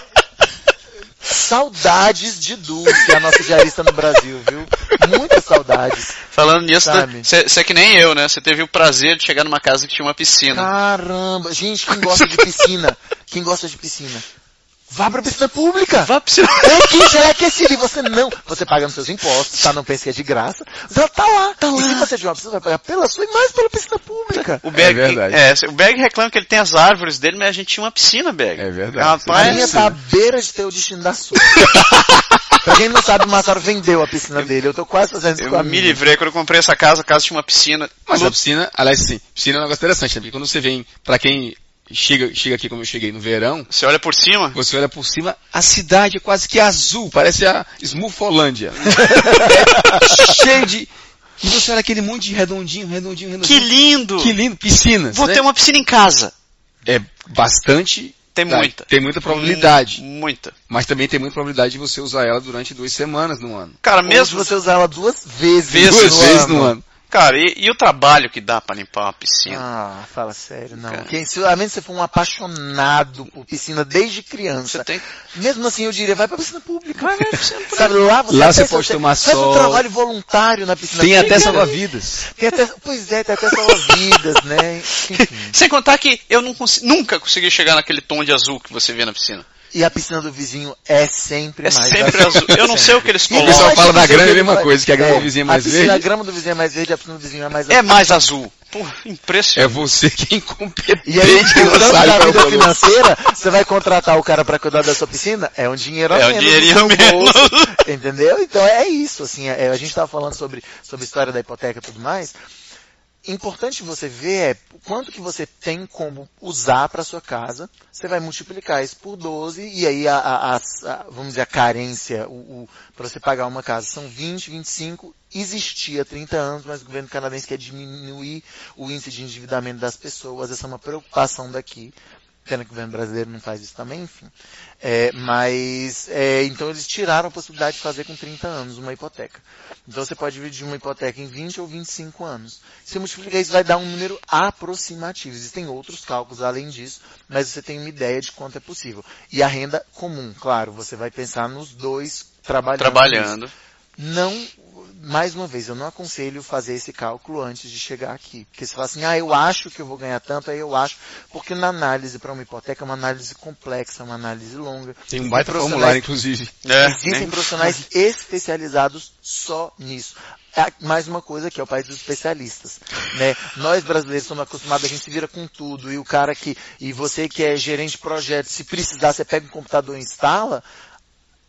saudades de Dulce, a nossa diarista no Brasil, viu? Muitas saudades. Falando nisso, você é que nem eu, né? Você teve o prazer de chegar numa casa que tinha uma piscina. Caramba, gente, quem gosta de piscina, quem gosta de piscina, vá pra piscina pública. Vá pra piscina. É que já é aquecido e você não. Você paga nos seus impostos, tá? Não pense que é de graça. Mas ela tá lá. Tá lá. E se você tiver uma piscina, vai pagar pela sua e mais pela piscina pública. O Berg, É verdade. é, o Berg reclama que ele tem as árvores dele, mas a gente tinha uma piscina, Berg. É verdade. A Rapaz, minha tá à beira de ter o destino da sua. [LAUGHS] pra quem não sabe, o Massaro vendeu a piscina dele. Eu tô quase fazendo isso com a eu me minha. livrei quando eu comprei essa casa, a casa tinha uma piscina. Mas a piscina, aliás, sim, piscina é um negócio interessante, né? Porque quando você vem, pra quem chega, chega aqui como eu cheguei no verão, Você olha por cima, você olha por cima, a cidade é quase que azul, parece a Smurfolândia. [LAUGHS] cheio de... E você olha aquele monte de redondinho, redondinho, que redondinho. lindo! Que lindo, piscinas. Vou né? ter uma piscina em casa. É bastante... Tem tá, muita. Tem muita probabilidade. Muita. Mas também tem muita probabilidade de você usar ela durante duas semanas no ano. Cara, Ou se mesmo você usar ela duas vezes. Vezes duas no vezes ano. no ano. Cara, e, e o trabalho que dá pra limpar uma piscina? Ah, fala sério, não. Cara. Quem, se, a menos que você for um apaixonado por piscina desde criança. Você tem Mesmo assim, eu diria, vai pra piscina pública. Vai, vai pra piscina pública. Sabe, lá você, Lá você pode você- tomar faz um sol. trabalho voluntário na piscina Tem pública. até salva-vidas. Tem até, pois é, tem até salva-vidas, né? [LAUGHS] Enfim. Sem contar que eu não nunca consegui chegar naquele tom de azul que você vê na piscina. E a piscina do vizinho é sempre É mais sempre azul. Eu não sei o que eles E O não pessoal vai colocam. fala da grama, é a mesma coisa, que a grama do vizinho é mais a piscina, verde. A grama do vizinho é mais verde, a piscina do vizinho é mais É mais azul. Pô, É impressionante. você que é incompetente. E aí, sabe da é vida financeira, você vai contratar o cara pra cuidar da sua piscina, é um dinheiro a É um menos. dinheirinho no a seu menos. bolso, entendeu? Então é isso, assim, é- a gente tava falando sobre, sobre a história da hipoteca e tudo mais. Importante você ver é quanto que você tem como usar para sua casa. Você vai multiplicar isso por 12 e aí a, a- a- a- vamos dizer a carência, o, para você pagar uma casa são 20, 25. Existia há 30 anos, mas o governo canadense quer diminuir o índice de endividamento das pessoas. Essa é uma preocupação daqui. Pena que o governo brasileiro não faz isso também, enfim. É, mas, é, então eles tiraram a possibilidade de fazer com 30 anos uma hipoteca. Então você pode dividir uma hipoteca em 20 ou 25 anos. Se multiplicar isso vai dar um número aproximativo. Existem outros cálculos além disso, mas você tem uma ideia de quanto é possível. E a renda comum, claro, você vai pensar nos dois trabalhando. Trabalhando. Não, mais uma vez, eu não aconselho fazer esse cálculo antes de chegar aqui. Porque você fala assim, ah, eu acho que eu vou ganhar tanto, aí eu acho. Porque na análise para uma hipoteca é uma análise complexa, uma análise longa. Tem um baita formulário, inclusive. É, Existem né? profissionais especializados só nisso. É mais uma coisa que é o país dos especialistas, né? Nós brasileiros somos acostumados, a gente se vira com tudo, e o cara que, e você que é gerente de projeto, se precisar, você pega um computador e instala,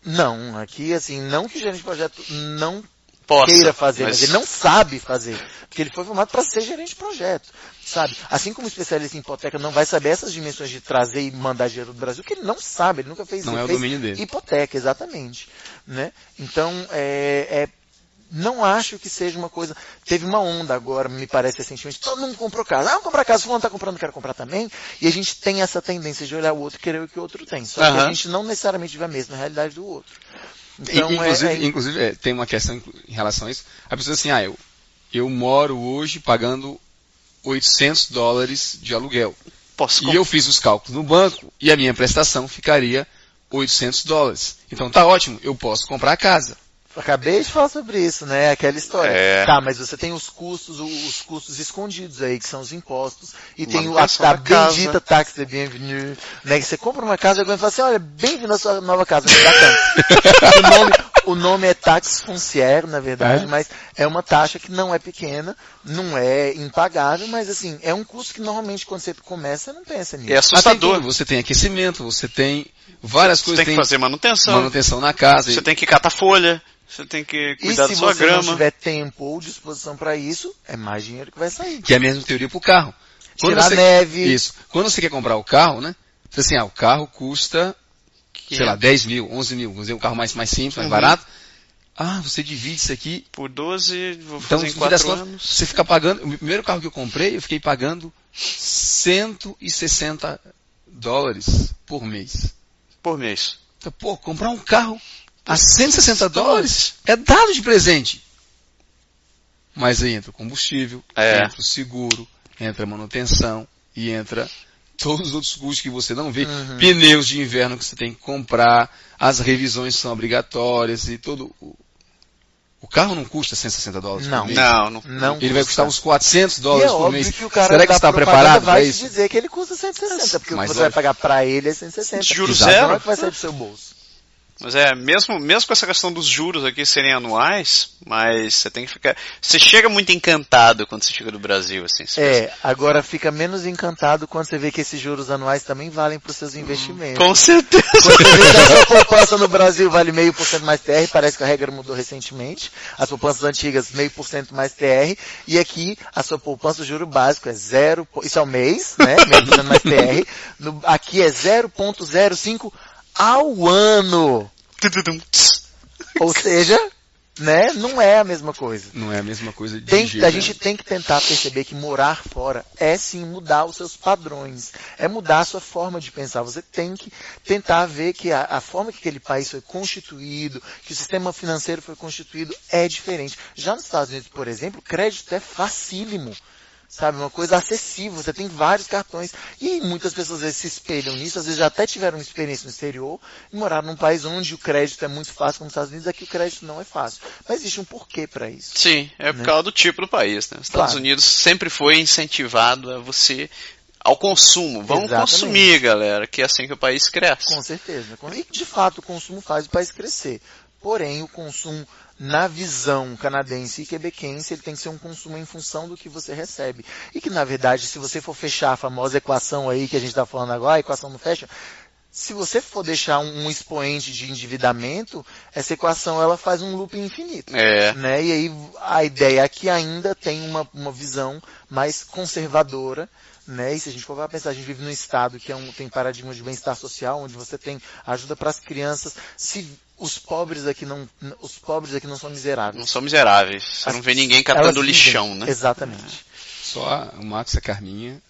Não, aqui assim, não que o gerente de projeto não Possa, queira fazer, mas... mas ele não sabe fazer. Porque ele foi formado para ser gerente de projeto, sabe? Assim como o especialista em hipoteca não vai saber essas dimensões de trazer e mandar dinheiro do Brasil, que ele não sabe, ele nunca fez Não é o domínio dele. Hipoteca, exatamente. Né? Então, é, é- não acho que seja uma coisa. Teve uma onda agora, me parece recentemente, todo mundo comprou casa. Ah, vamos comprar casa, fulano está comprando, quero comprar também. E a gente tem essa tendência de olhar o outro e querer o que o outro tem. Só que a gente não necessariamente vê a mesma realidade do outro. Então, é- inclusive, é, inclusive, é, tem uma questão em relação a isso. A pessoa diz assim, ah, eu, eu moro hoje pagando 800 dólares de aluguel. Posso E eu fiz os cálculos no banco e a minha prestação ficaria 800 dólares. Então tá ótimo, eu posso comprar a casa. Acabei de falar sobre isso, né? Aquela história. É. Tá, mas você tem os custos, os custos escondidos aí, que são os impostos, e tem a, a bendita taxa de bienvenue, né? Que você compra uma casa e alguém fala assim, olha, bem-vindo à sua nova casa, me dá tanto. [LAUGHS] o, nome, o nome é taxe foncière, na verdade, É? mas é uma taxa que não é pequena, não é impagável, mas assim, é um custo que normalmente quando você começa, você não pensa nisso. É tem assustador. você tem aquecimento, você tem várias Você coisas. tem que fazer manutenção. manutenção na casa. Você tem que catar folha. Você tem que cuidar se da sua você não grama. tiver tempo ou disposição para isso, é mais dinheiro que vai sair. Que é a mesma teoria para o carro. Quando Tirar você- neve. Isso. Quando você quer comprar o carro, né? Você diz assim, ah, o carro custa, Que sei é lá, 10 mil, 11 mil. Vamos dizer, um carro mais, mais simples, mais Uhum. barato. Ah, você divide isso aqui. Por 12, vou Então, fazer em fim das 4 contas, anos. você fica pagando. O primeiro carro que eu comprei, eu fiquei pagando 160 dólares por mês. Por mês. Então, pô, comprar um carro a 160 dólares é dado de presente. Mas aí entra o combustível, É. entra o seguro, entra a manutenção e entra todos os outros custos que você não vê. Uhum. Pneus de inverno que você tem que comprar, as revisões são obrigatórias e todo. O, carro não custa 160 dólares Não. por mês. Não, não. Não Ele vai custar uns 400 E dólares é por óbvio mês. que o cara Será que está preparado para vai te isso? dizer que ele custa 160, porque o que Mas você vai pagar pra ele é 160. Juros Exato. zero. Não é que vai sair do seu bolso. Mas é, mesmo, mesmo com essa questão dos juros aqui serem anuais, mas você tem que ficar. Você chega muito encantado quando você chega do Brasil, assim. você pensa, É, agora fica menos encantado quando você vê que esses juros anuais também valem para os seus investimentos. Com certeza. Quando você vê que a sua poupança no Brasil vale meio por cento mais TR, parece que a regra mudou recentemente. As poupanças antigas, meio por cento mais TR. E aqui, a sua poupança, o juro básico é zero, isso é o mês, né? Meio por cento mais TR. No- aqui é 0.05 ao ano. Ou seja, né? Não é a mesma coisa. Não é a mesma coisa de Tem- jeito a gente tem que tentar perceber que morar fora é sim mudar os seus padrões, é mudar a sua forma de pensar. Você tem que tentar ver que a, a forma que aquele país foi constituído, que o sistema financeiro foi constituído é diferente. Já nos Estados Unidos, por exemplo, o crédito é facílimo. Sabe, uma coisa acessível, você tem vários cartões. E muitas pessoas às vezes se espelham nisso, às vezes já até tiveram experiência no exterior e moraram num país onde o crédito é muito fácil, como nos Estados Unidos, aqui o crédito não é fácil. Mas existe um porquê para isso. Sim, é por Né? causa do tipo do país, né? Os Estados Claro. Unidos sempre foi incentivado a você ao consumo. Vamos Exatamente. consumir, galera, que é assim que o país cresce. Com certeza. E de fato o consumo faz o país crescer. Porém, o consumo na visão canadense e quebequense, ele tem que ser um consumo em função do que você recebe. E que, na verdade, se você for fechar a famosa equação aí que a gente está falando agora, a equação não fecha, se você for deixar um, expoente de endividamento, essa equação ela faz um loop infinito. É, Né? E aí a ideia aqui ainda tem uma, uma visão mais conservadora, né? E se a gente for pensar, a gente vive num estado que é um, tem paradigma de bem-estar social, onde você tem ajuda para as crianças. Se os pobres aqui não, os pobres aqui não são miseráveis. não são miseráveis. Você As- não vê ninguém catando vivem. lixão, né? Exatamente. Só a- o Max, a Carminha.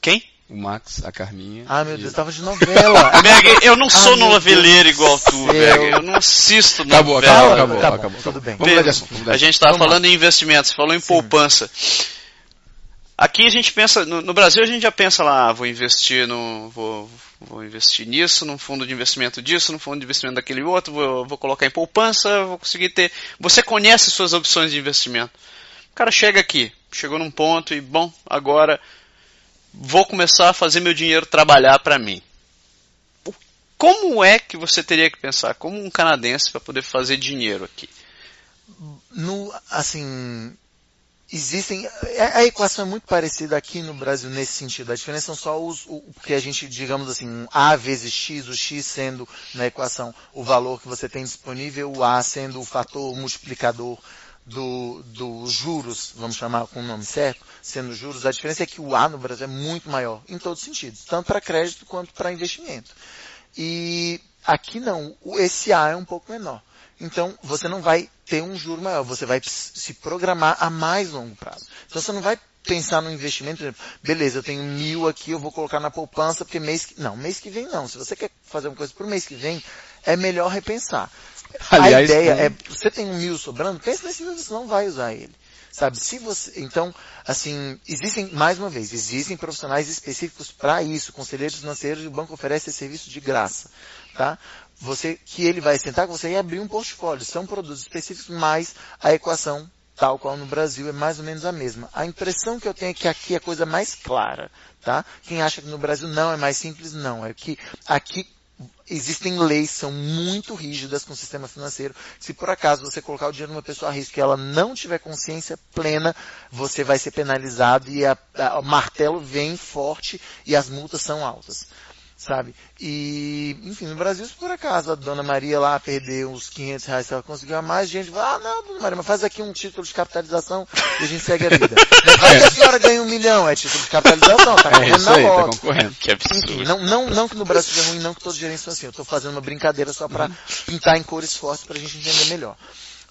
Quem? O Max, a Carminha. Ah, meu e- Deus, tava de novela. [LAUGHS] Berg, eu não sou Ah, noveleiro igual tu. Berg. Eu não assisto Acabou, novela. acabou, Tá, acabou, tá bom, acabou. tudo bem. Vamos assunto. Vamos A gente estava Vamos lá. falando em investimentos, falou em poupança. Aqui a gente pensa, no, no Brasil a gente já pensa lá, ah, vou investir no, vou, vou investir nisso, num fundo de investimento disso, num fundo de investimento daquele outro, vou, vou colocar em poupança, vou conseguir ter. Você conhece suas opções de investimento. O cara chega aqui, chegou num ponto e, bom, agora vou começar a fazer meu dinheiro trabalhar para mim. Como é que você teria que pensar como um canadense para poder fazer dinheiro aqui? no, assim, existem, a, a equação é muito parecida aqui no Brasil nesse sentido. A diferença são só os, o que a gente, digamos assim, um A vezes X, o X sendo na equação o valor que você tem disponível, o A sendo o fator multiplicador do, dos juros, vamos chamar com o nome certo, sendo juros, a diferença é que o A no Brasil é muito maior, em todos os sentidos, tanto para crédito quanto para investimento. E aqui não, esse A é um pouco menor. Então, você não vai ter um juro maior, você vai se programar a mais longo prazo. Então, você não vai pensar no investimento, beleza, eu tenho mil aqui, eu vou colocar na poupança, porque mês que... Não, mês que vem não. Se você quer fazer uma coisa para o mês que vem, é melhor repensar. Aliás, a ideia é, você tem um mil sobrando, pensa nesse mil, você não vai usar ele. Sabe, se você, então, assim, existem, mais uma vez, existem profissionais específicos para isso, conselheiros financeiros, e o banco oferece esse serviço de graça, tá? Você, que ele vai sentar com você e abrir um portfólio. São produtos específicos, mas a equação, tal qual no Brasil, é mais ou menos a mesma. A impressão que eu tenho é que aqui é a coisa mais clara, tá? Quem acha que no Brasil não é mais simples, não. É que aqui existem leis são muito rígidas com o sistema financeiro. Se por acaso você colocar o dinheiro numa pessoa a risco e ela não tiver consciência plena, você vai ser penalizado e a, a, o martelo vem forte e as multas são altas sabe? E, enfim, no Brasil, se por acaso a Dona Maria lá perdeu uns 500 reais, se ela conseguiu a mais, gente vai, ah, não, Dona Maria, mas faz aqui um título de capitalização e a gente segue a vida. [LAUGHS] Vai que a senhora ganha um milhão, é título de capitalização, tá é correndo é na aí, Tá concorrendo. Que absurdo. Enfim, não, não, não que no Brasil seja ruim, não que todos os gerentes são assim, eu tô fazendo uma brincadeira só para uhum. pintar em cores fortes pra gente entender melhor.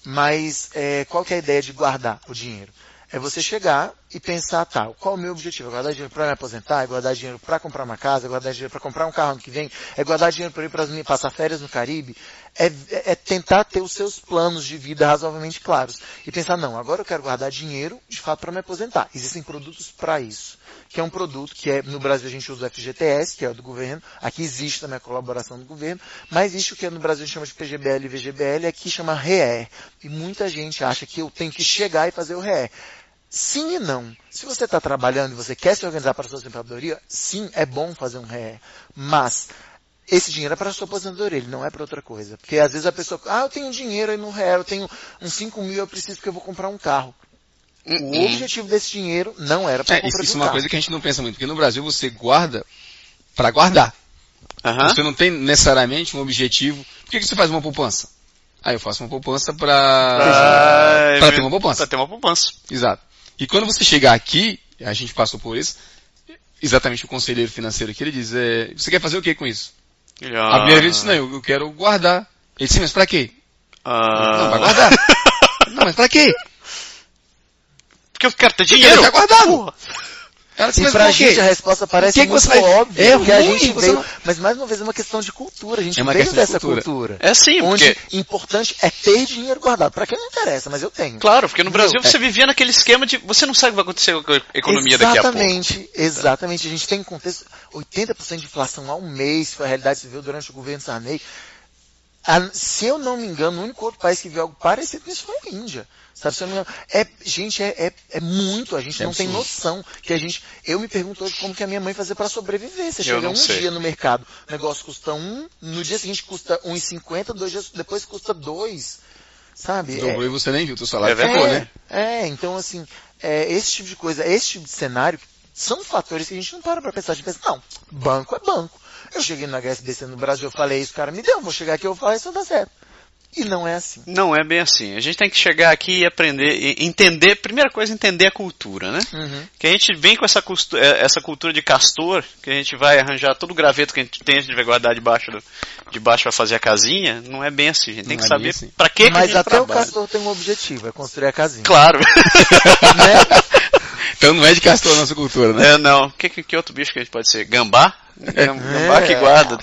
Mas, é, qual que é a ideia de guardar o dinheiro? É você chegar e pensar, tá, qual é o meu objetivo? É guardar dinheiro para me aposentar? É guardar dinheiro para comprar uma casa? É guardar dinheiro para comprar um carro ano que vem? É guardar dinheiro para ir para passar férias no Caribe? É, é, tentar ter os seus planos de vida razoavelmente claros. E pensar, não, agora eu quero guardar dinheiro, de fato, para me aposentar. Existem produtos para isso. Que é um produto que é, no Brasil a gente usa o FGTS, que é o do governo. Aqui existe também a colaboração do governo. Mas existe o que no Brasil a gente chama de PGBL e VGBL, aqui chama REER. E muita gente acha que eu tenho que chegar e fazer o REER. Sim e não. Se você está trabalhando e você quer se organizar para a sua aposentadoria, sim, é bom fazer um RE. Mas esse dinheiro é para a sua aposentadoria, ele não é para outra coisa. Porque às vezes a pessoa, ah, eu tenho dinheiro aí no RE, eu tenho uns 5 mil, eu preciso porque eu vou comprar um carro. O uhum. objetivo desse dinheiro não era para é, comprar Isso é uma carro. coisa que a gente não pensa muito, porque no Brasil você guarda para guardar. Uhum. Você não tem necessariamente um objetivo. Por que, que você faz uma poupança? Ah, eu faço uma poupança para para ter uma poupança. Para ter uma poupança. Exato. E quando você chegar aqui, a gente passou por isso, exatamente o conselheiro financeiro aqui, ele diz, é, você quer fazer o que com isso? Ah. A primeira vez disse, não, eu, eu quero guardar. Ele disse, mas pra quê? Ah. Não, vai guardar. [LAUGHS] não, mas pra quê? Porque eu quero ter dinheiro. Eu quero guardar. Porra. Ela disse, e pra gente a resposta parece que muito que óbvia. É ruim, a gente veio, não... Mas mais uma vez é uma questão de cultura. A gente é veio dessa cultura. cultura. É sim, Onde porque... importante é ter dinheiro guardado. Para quem não interessa, mas eu tenho. Claro, porque no Brasil você é... vivia naquele esquema de você não sabe o que vai acontecer com a economia exatamente, daqui a pouco. Exatamente, exatamente. A gente tem contexto, 80% de inflação ao mês, foi a realidade que se viu durante o governo Sarney. Se eu não me engano, o único outro país que viu algo parecido com isso foi a Índia. Sabe, se eu não me engano, é, gente, é, é, é muito, a gente é não absurdo. tem noção que a gente, eu me pergunto hoje como que a minha mãe fazia para sobreviver. Você chega um sei. dia no mercado, o negócio custa um, no dia seguinte custa um e cinquenta, dois dias depois custa dois. Sabe? Dobrou é, e você nem viu, o teu salário é, ficou, né? É, então assim, é, esse tipo de coisa, esse tipo de cenário, são fatores que a gente não para pra pensar. A gente pensa, não, banco é banco. Eu cheguei no HSBC no Brasil, eu falei isso, o cara me deu, vou chegar aqui, eu vou falar isso, vai dar certo. E não é assim. Não é bem assim. A gente tem que chegar aqui e aprender, e entender, primeira coisa, entender a cultura, né? Uhum. Que a gente vem com essa, é, essa cultura de castor, que a gente vai arranjar todo o graveto que a gente tem, a gente vai guardar debaixo, do, debaixo para fazer a casinha. Não é bem assim. A gente tem não que é saber assim. para que, Mas que até trabalha. o castor tem um objetivo, é construir a casinha. Claro. [LAUGHS] né? Então não é de castor a nossa cultura, né? É, não. Que, que, que outro bicho que a gente pode ser? Gambá? Gambá é. que guarda.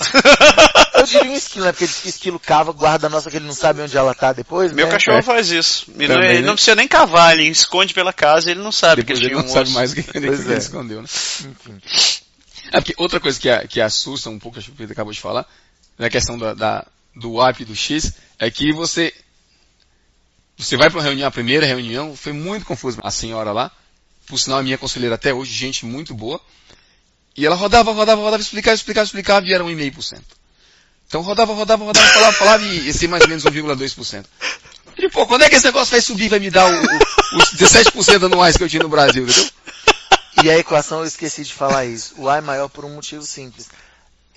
Eu diria um esquilo, né? Porque esquilo cava, guarda a nossa que ele não sabe onde ela tá depois, Meu né? cachorro é. faz isso. Ele, Também, não, ele né? não, precisa nem cavar, ele esconde pela casa ele não sabe depois que ele, ele não um sabe mais o que, que ele é. escondeu, né? Enfim. É porque outra coisa que, que assusta um pouco, acho que o Pedro acabou de falar, na questão da, da do API do X, é que você você vai para uma reunião, a primeira reunião, foi muito confuso. A senhora lá, por sinal, a minha conselheira até hoje, gente muito boa. E ela rodava, rodava, rodava, explicava, explicava, explicava e era 1,5%. Então rodava, rodava, rodava, falava, falava e ia ser mais ou menos 1,2%. E, pô, quando é que esse negócio vai subir, vai me dar o, o, os 17% anuais que eu tinha no Brasil, entendeu? E a equação eu esqueci de falar isso. O A é maior por um motivo simples.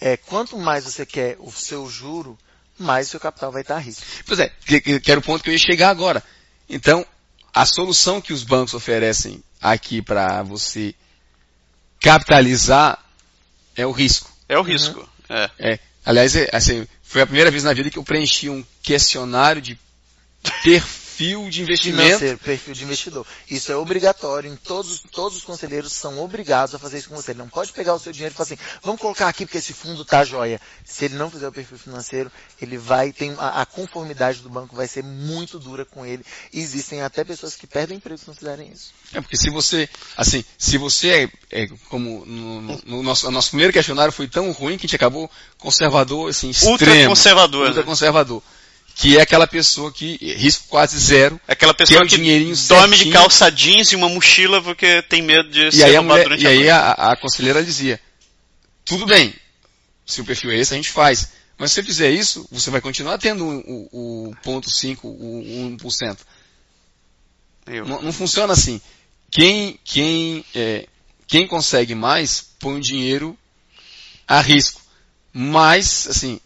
É, quanto mais você quer o seu juro, mais o seu capital vai estar a risco. Pois é, que, que, que era o ponto que eu ia chegar agora. Então, a solução que os bancos oferecem aqui para você capitalizar é o risco. É o risco. É. É. Aliás, é, assim, foi a primeira vez na vida que eu preenchi um questionário de perfil de investimento. Financeiro, perfil de investidor. Isso é obrigatório. Em todos, todos os conselheiros são obrigados a fazer isso com você. Ele não pode pegar o seu dinheiro e falar assim, vamos colocar aqui porque esse fundo tá joia. Se ele não fizer o perfil financeiro, ele vai, tem, a, a conformidade do banco vai ser muito dura com ele. E existem até pessoas que perdem emprego se não fizerem isso. É, porque se você, assim, se você é, é como no, no- no nosso, nosso primeiro questionário foi tão ruim que a gente acabou conservador, assim, extremo. Ultra conservador. Ultra né? Que é aquela pessoa que, risco quase zero, Aquela Quer pessoa o que dinheirinho dorme de certinho. calça jeans e uma mochila porque tem medo de E ser aí, a, mulher, durante e a aí a, a conselheira dizia, tudo bem, se o perfil é esse, a gente faz. Mas se você fizer isso, você vai continuar tendo o, o, o ponto 5, o, o 1%. Eu. Não, não funciona assim. Quem, quem, é, quem consegue mais, põe o dinheiro a risco. Mas, assim,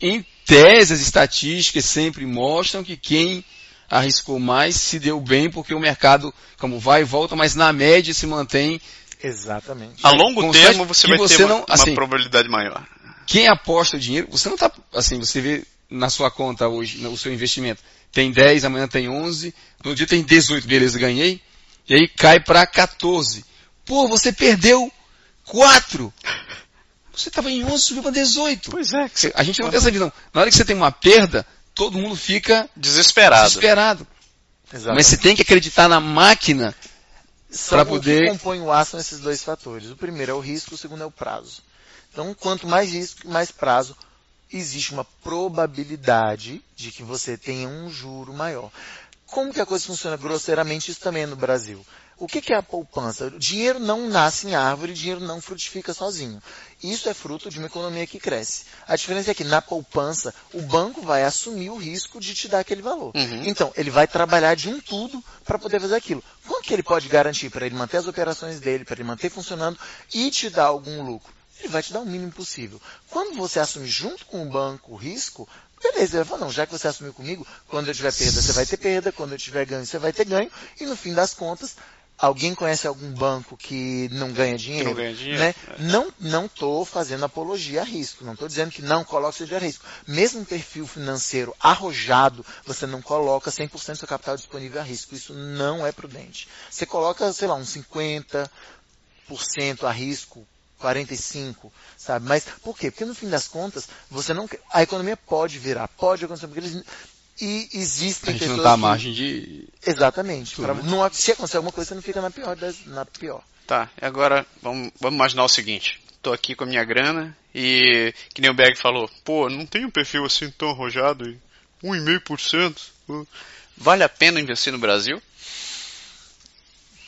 em tese, as estatísticas sempre mostram que quem arriscou mais se deu bem, porque o mercado, como vai e volta, mas na média se mantém Exatamente. A longo Constante termo você vai você ter uma, não- uma assim, probabilidade maior. quem aposta o dinheiro, você não tá, assim, você vê na sua conta hoje, no seu investimento, tem 10, amanhã tem 11, no dia tem 18, beleza, ganhei, e aí cai para 14. Pô, você perdeu 4. Você estava em 11, subiu para 18. Pois é, que você- A gente não tem essa visão. Na hora que você tem uma perda, todo mundo fica desesperado. desesperado. Exatamente. Mas você tem que acreditar na máquina. São- pra O poder- que compõe o A são esses dois fatores. O primeiro é o risco, o segundo é o prazo. Então, quanto mais risco, mais prazo, existe uma probabilidade de que você tenha um juro maior. Como que a coisa funciona grosseiramente? Isso também é no Brasil. O que que é a poupança? O dinheiro não nasce em árvore, o dinheiro não frutifica sozinho. Isso é fruto de uma economia que cresce. A diferença é que na poupança, o banco vai assumir o risco de te dar aquele valor. Uhum. Então, ele vai trabalhar de um tudo para poder fazer aquilo. Quanto que ele pode garantir para ele manter as operações dele, para ele manter funcionando e te dar algum lucro? Ele vai te dar o mínimo possível. Quando você assume junto com o banco o risco, beleza, ele vai falar, não, já que você assumiu comigo, quando eu tiver perda, você vai ter perda, quando eu tiver ganho, você vai ter ganho, e no fim das contas, alguém conhece algum banco que não ganha dinheiro? ganha dinheiro, Né? é. Não não estou fazendo apologia a risco. Não estou dizendo que não coloque seu dinheiro a risco. Mesmo um perfil financeiro arrojado, você não coloca 100% do seu capital disponível a risco. Isso não é prudente. Você coloca, sei lá, uns 50% a risco, 45%, sabe? Mas por quê? Porque no fim das contas, você não a economia pode virar, pode acontecer, porque eles, e A existem gente pessoas não está à que- margem de... Exatamente. Pra- né? não, se acontecer alguma coisa, você não fica na pior das, na pior. Tá, e agora vamos, vamos imaginar o seguinte. Tô aqui com a minha grana e, que nem o Berg falou, pô, não tem um perfil assim tão arrojado, e 1,5%. uh. Vale a pena investir no Brasil?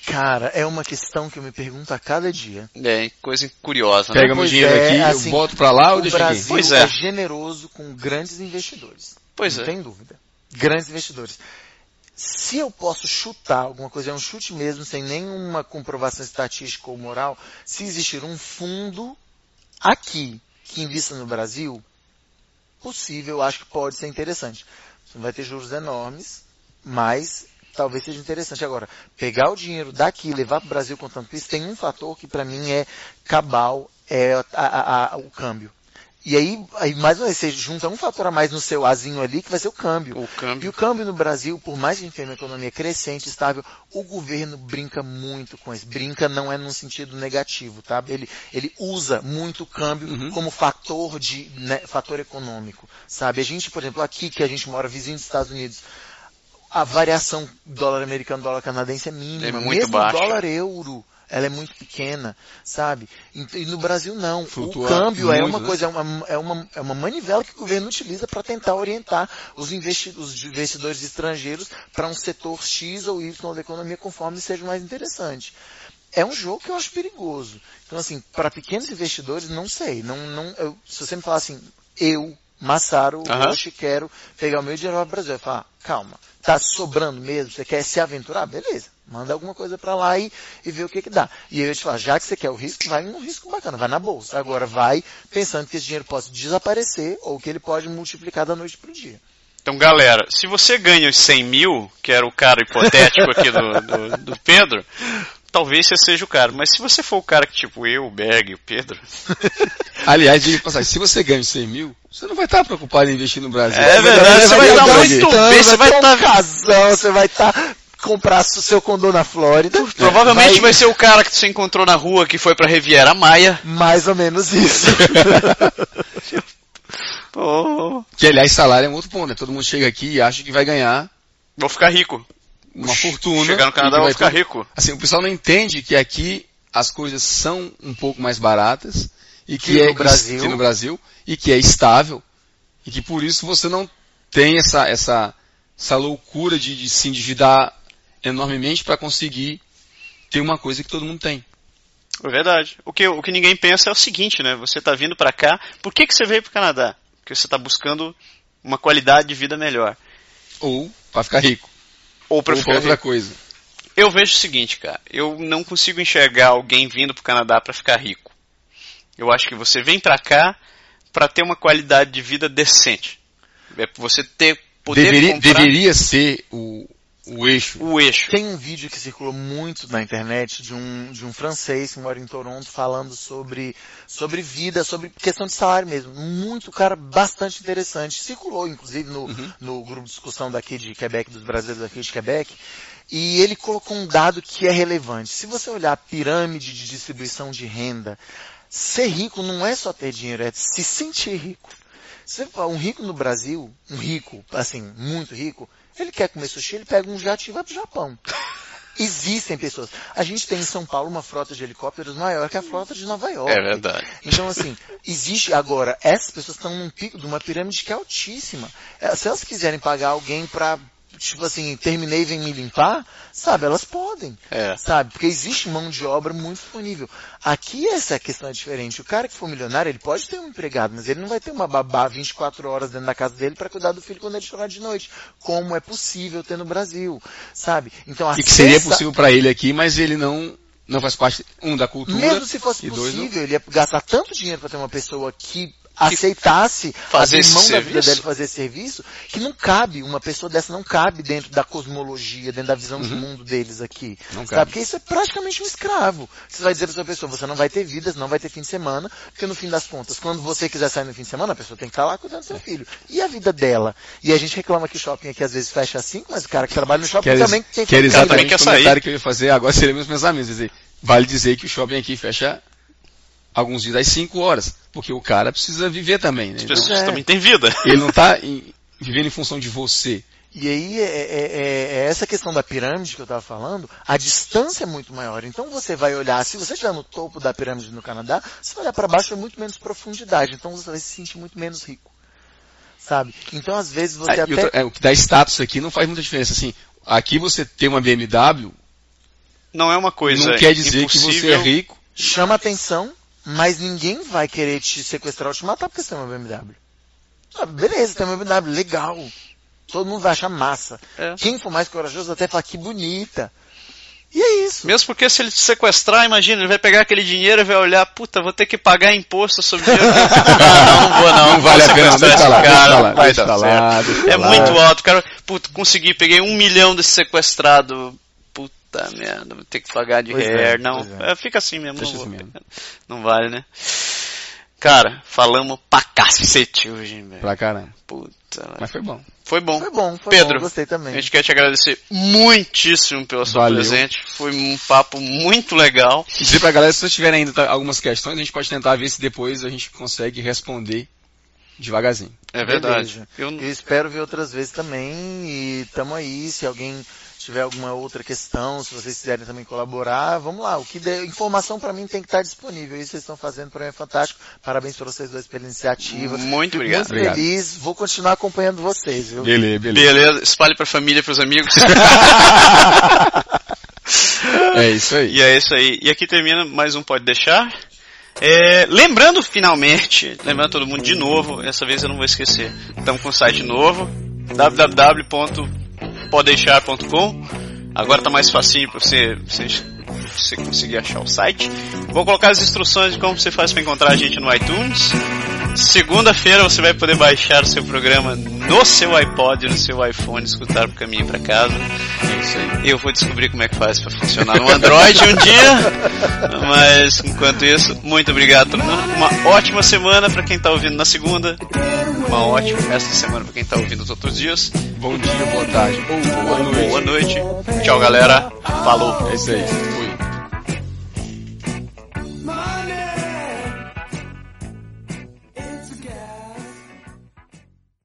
Cara, é uma questão que eu me pergunto a cada dia. É, coisa curiosa, né? Pega meu dinheiro é, aqui, assim, eu boto para lá ou o deixa aqui? Brasil Pois é. é. generoso com grandes investidores. Pois não é. tem dúvida. Grandes investidores. Se eu posso chutar alguma coisa, é um chute mesmo, sem nenhuma comprovação estatística ou moral, se existir um fundo aqui que invista no Brasil, possível, eu acho que pode ser interessante. Vai ter juros enormes, mas talvez seja interessante. Agora, pegar o dinheiro daqui e levar para o Brasil com tanto isso, tem um fator que para mim é cabal, é a- a- a- o câmbio. E aí, aí, mais uma vez, você junta um fator a mais no seu azinho ali, que vai ser o câmbio. O E câmbio. o câmbio no Brasil, por mais que a gente tenha uma economia crescente, estável, o governo brinca muito com isso. Brinca não é num sentido negativo, tá? Ele, ele usa muito o câmbio Uhum. como fator de, né, fator econômico, sabe? A gente, por exemplo, aqui que a gente mora vizinho dos Estados Unidos, a variação dólar americano, dólar canadense é mínima. É muito Mesmo baixa. dólar euro, ela é muito pequena, sabe? E, no Brasil não. Flutua o câmbio é muito, uma né? coisa, é uma, é, uma, é uma manivela que o governo utiliza para tentar orientar os, investi os investidores estrangeiros para um setor X ou Y da economia conforme seja mais interessante. É um jogo que eu acho perigoso. Então, assim, para pequenos investidores, não sei. Não, não, eu- se você me falar assim, eu Massaro, Aham. hoje quero pegar o meu dinheiro para o Brasil. Eu falo, ah, calma, tá sobrando mesmo? Você quer se aventurar? Beleza. Manda alguma coisa para lá e, e vê o que que dá. E aí eu te falo, já que você quer o risco, vai num risco bacana, vai na bolsa. Agora vai pensando que esse dinheiro pode desaparecer ou que ele pode multiplicar da noite pro dia. Então, galera, se você ganha os 100 mil, que era o cara hipotético aqui do, do, do Pedro, talvez você seja o cara. Mas se você for o cara que, tipo, eu, o Berg e o Pedro, [LAUGHS] Aliás, diga de passagem, se você ganha os 100 mil, você não vai estar preocupado em investir no Brasil. É verdade, você vai estar muito bem, você vai ter estar- um casão, você vai estar comprar o seu condo na Flórida. [LAUGHS] provavelmente vai ser o cara que você encontrou na rua que foi pra Riviera Maia. mais ou menos isso. [LAUGHS] Oh, Que aliás, salário é um outro ponto, né? Todo mundo chega aqui e acha que vai ganhar vou ficar rico. uma fortuna. Chegar no Canadá, vou vai ficar ter- rico. Assim, o pessoal não entende que aqui as coisas são um pouco mais baratas e que, Que é no Brasil. que no Brasil e que é estável e que por isso você não tem essa essa essa loucura de, de se endividar enormemente para conseguir ter uma coisa que todo mundo tem. É verdade. O que, o que ninguém pensa é o seguinte, né? Você tá vindo pra cá, por que, que você veio pro Canadá? Porque você tá buscando uma qualidade de vida melhor. Ou para ficar rico. Ou pra ou ficar para outra rico. coisa. Eu vejo o seguinte, cara. Eu não consigo enxergar alguém vindo pro Canadá pra ficar rico. Eu acho que você vem pra cá pra ter uma qualidade de vida decente. É você ter poder Deveria, comprar deveria ser o, o eixo. o eixo. Tem um vídeo que circulou muito na internet de um, de um francês que mora em Toronto falando sobre, sobre vida, sobre questão de salário mesmo. Muito, cara, bastante interessante. Circulou, inclusive, no, no grupo de discussão daqui de Quebec, dos brasileiros aqui de Quebec. E ele colocou um dado que é relevante. Se você olhar a pirâmide de distribuição de renda, ser rico não é só ter dinheiro, é se sentir rico. Um rico no Brasil, um rico, assim, muito rico, ele quer comer sushi, ele pega um jato e vai pro Japão. [LAUGHS] Existem pessoas. A gente tem em São Paulo uma frota de helicópteros maior que a frota de Nova York. É verdade. Então, assim, existe agora, essas pessoas estão num pico de uma pirâmide que é altíssima. Eh, Se elas quiserem pagar alguém pra, tipo assim, terminei e vem me limpar, sabe, elas podem. É. Sabe? Porque existe mão de obra muito disponível. Aqui essa questão é diferente. O cara que for milionário, ele pode ter um empregado, mas ele não vai ter uma babá 24 horas dentro da casa dele para cuidar do filho quando ele chorar de noite. Como é possível ter no Brasil, sabe? Então, E que seria possível para ele aqui, mas ele não, não faz parte, um, da cultura. Mesmo se fosse e dois, possível, ele ia gastar tanto dinheiro para ter uma pessoa que aceitasse fazer abrir mão da vida dele fazer esse serviço, que não cabe, uma pessoa dessa não cabe dentro da cosmologia, dentro da visão de mundo deles aqui. Não sabe? cabe. Porque isso é praticamente um escravo. Você vai dizer para sua pessoa, você não vai ter vidas, não vai ter fim de semana, porque no fim das contas, quando você quiser sair no fim de semana, a pessoa tem que estar lá cuidando do seu filho. E a vida dela? E a gente reclama que o shopping aqui às vezes fecha às 5, mas o cara que trabalha no shopping Que era, também tem que também exatamente quer sair. que eu ia fazer agora, seria meus pensamentos. Quer dizer, vale dizer que o shopping aqui fecha alguns dias às 5 horas, porque o cara precisa viver também, né? As Então, pessoas É. também têm vida. [LAUGHS] ele não está vivendo em função de você. E aí é, é- é- é essa questão da pirâmide que eu estava falando, a distância é muito maior. Então você vai olhar, se você estiver no topo da pirâmide no Canadá, você vai olhar para baixo é muito menos profundidade. Então você vai se sentir muito menos rico. Sabe? Então às vezes você e até. outra- é, o que dá status aqui não faz muita diferença. Assim, aqui você ter uma BMW Não é uma coisa não quer dizer que você é rico. chama atenção, mas ninguém vai querer te sequestrar ou te matar porque você tem uma BMW. Ah, beleza, tem uma BMW, legal. Todo mundo vai achar massa. É. Quem for mais corajoso até fala que bonita. E é isso. Mesmo porque se ele te sequestrar, imagina, ele vai pegar aquele dinheiro e vai olhar, puta, vou ter que pagar imposto sobre dinheiro. [LAUGHS] não, não vou não. Não vale a pena, sequestrar deixa esse lá, cara, deixa lá, vai deixa dar lá, certo. deixa É lá. muito alto, cara. Puta, consegui, peguei um milhão desse sequestrado. Puta merda, vou ter que pagar de Pois é, hair. não, pois é. é, fica assim mesmo. Não, assim vou. mesmo. [LAUGHS] não vale, né? Cara, falamos pra cacete hoje, velho. Pra caramba. Puta. Mas foi bom. foi bom. Foi bom, foi Pedro, bom, gostei também. A gente quer te agradecer muitíssimo pelo seu Valeu. presente. Foi um papo muito legal. E dizer pra galera, se vocês tiverem ainda algumas questões, a gente pode tentar ver se depois a gente consegue responder devagarzinho. É verdade. Eu, Eu espero ver outras vezes também e tamo aí, se alguém tiver alguma outra questão, se vocês quiserem também colaborar, vamos lá. O que der, informação para mim tem que estar disponível. Isso que vocês estão fazendo para mim é fantástico. Parabéns para vocês dois pela iniciativa. Muito obrigado. Muito Obrigado. feliz. Vou continuar acompanhando vocês, viu? Beleza, beleza. Beleza, espalhe pra família, pros amigos. [LAUGHS] É isso aí. e é isso aí. E aqui termina mais um Pode Deixar. É, lembrando finalmente, lembrando todo mundo de novo, essa vez eu não vou esquecer. Estamos com um site novo, www.podeixar.com. Agora tá mais facinho para você, você, você conseguir achar o site. Vou colocar as instruções de como você faz para encontrar a gente no iTunes. Segunda-feira você vai poder baixar o seu programa no seu iPod, no seu iPhone, escutar pro caminho para casa. É isso aí. Eu vou descobrir como é que faz para funcionar no Android um dia. Mas enquanto isso, muito obrigado todo mundo. Uma ótima semana para quem tá ouvindo na segunda. Uma ótima resto de semana para quem tá ouvindo os outros dias. Bom dia, boa tarde ou boa noite. Boa noite. Tchau, galera. Falou. É isso aí.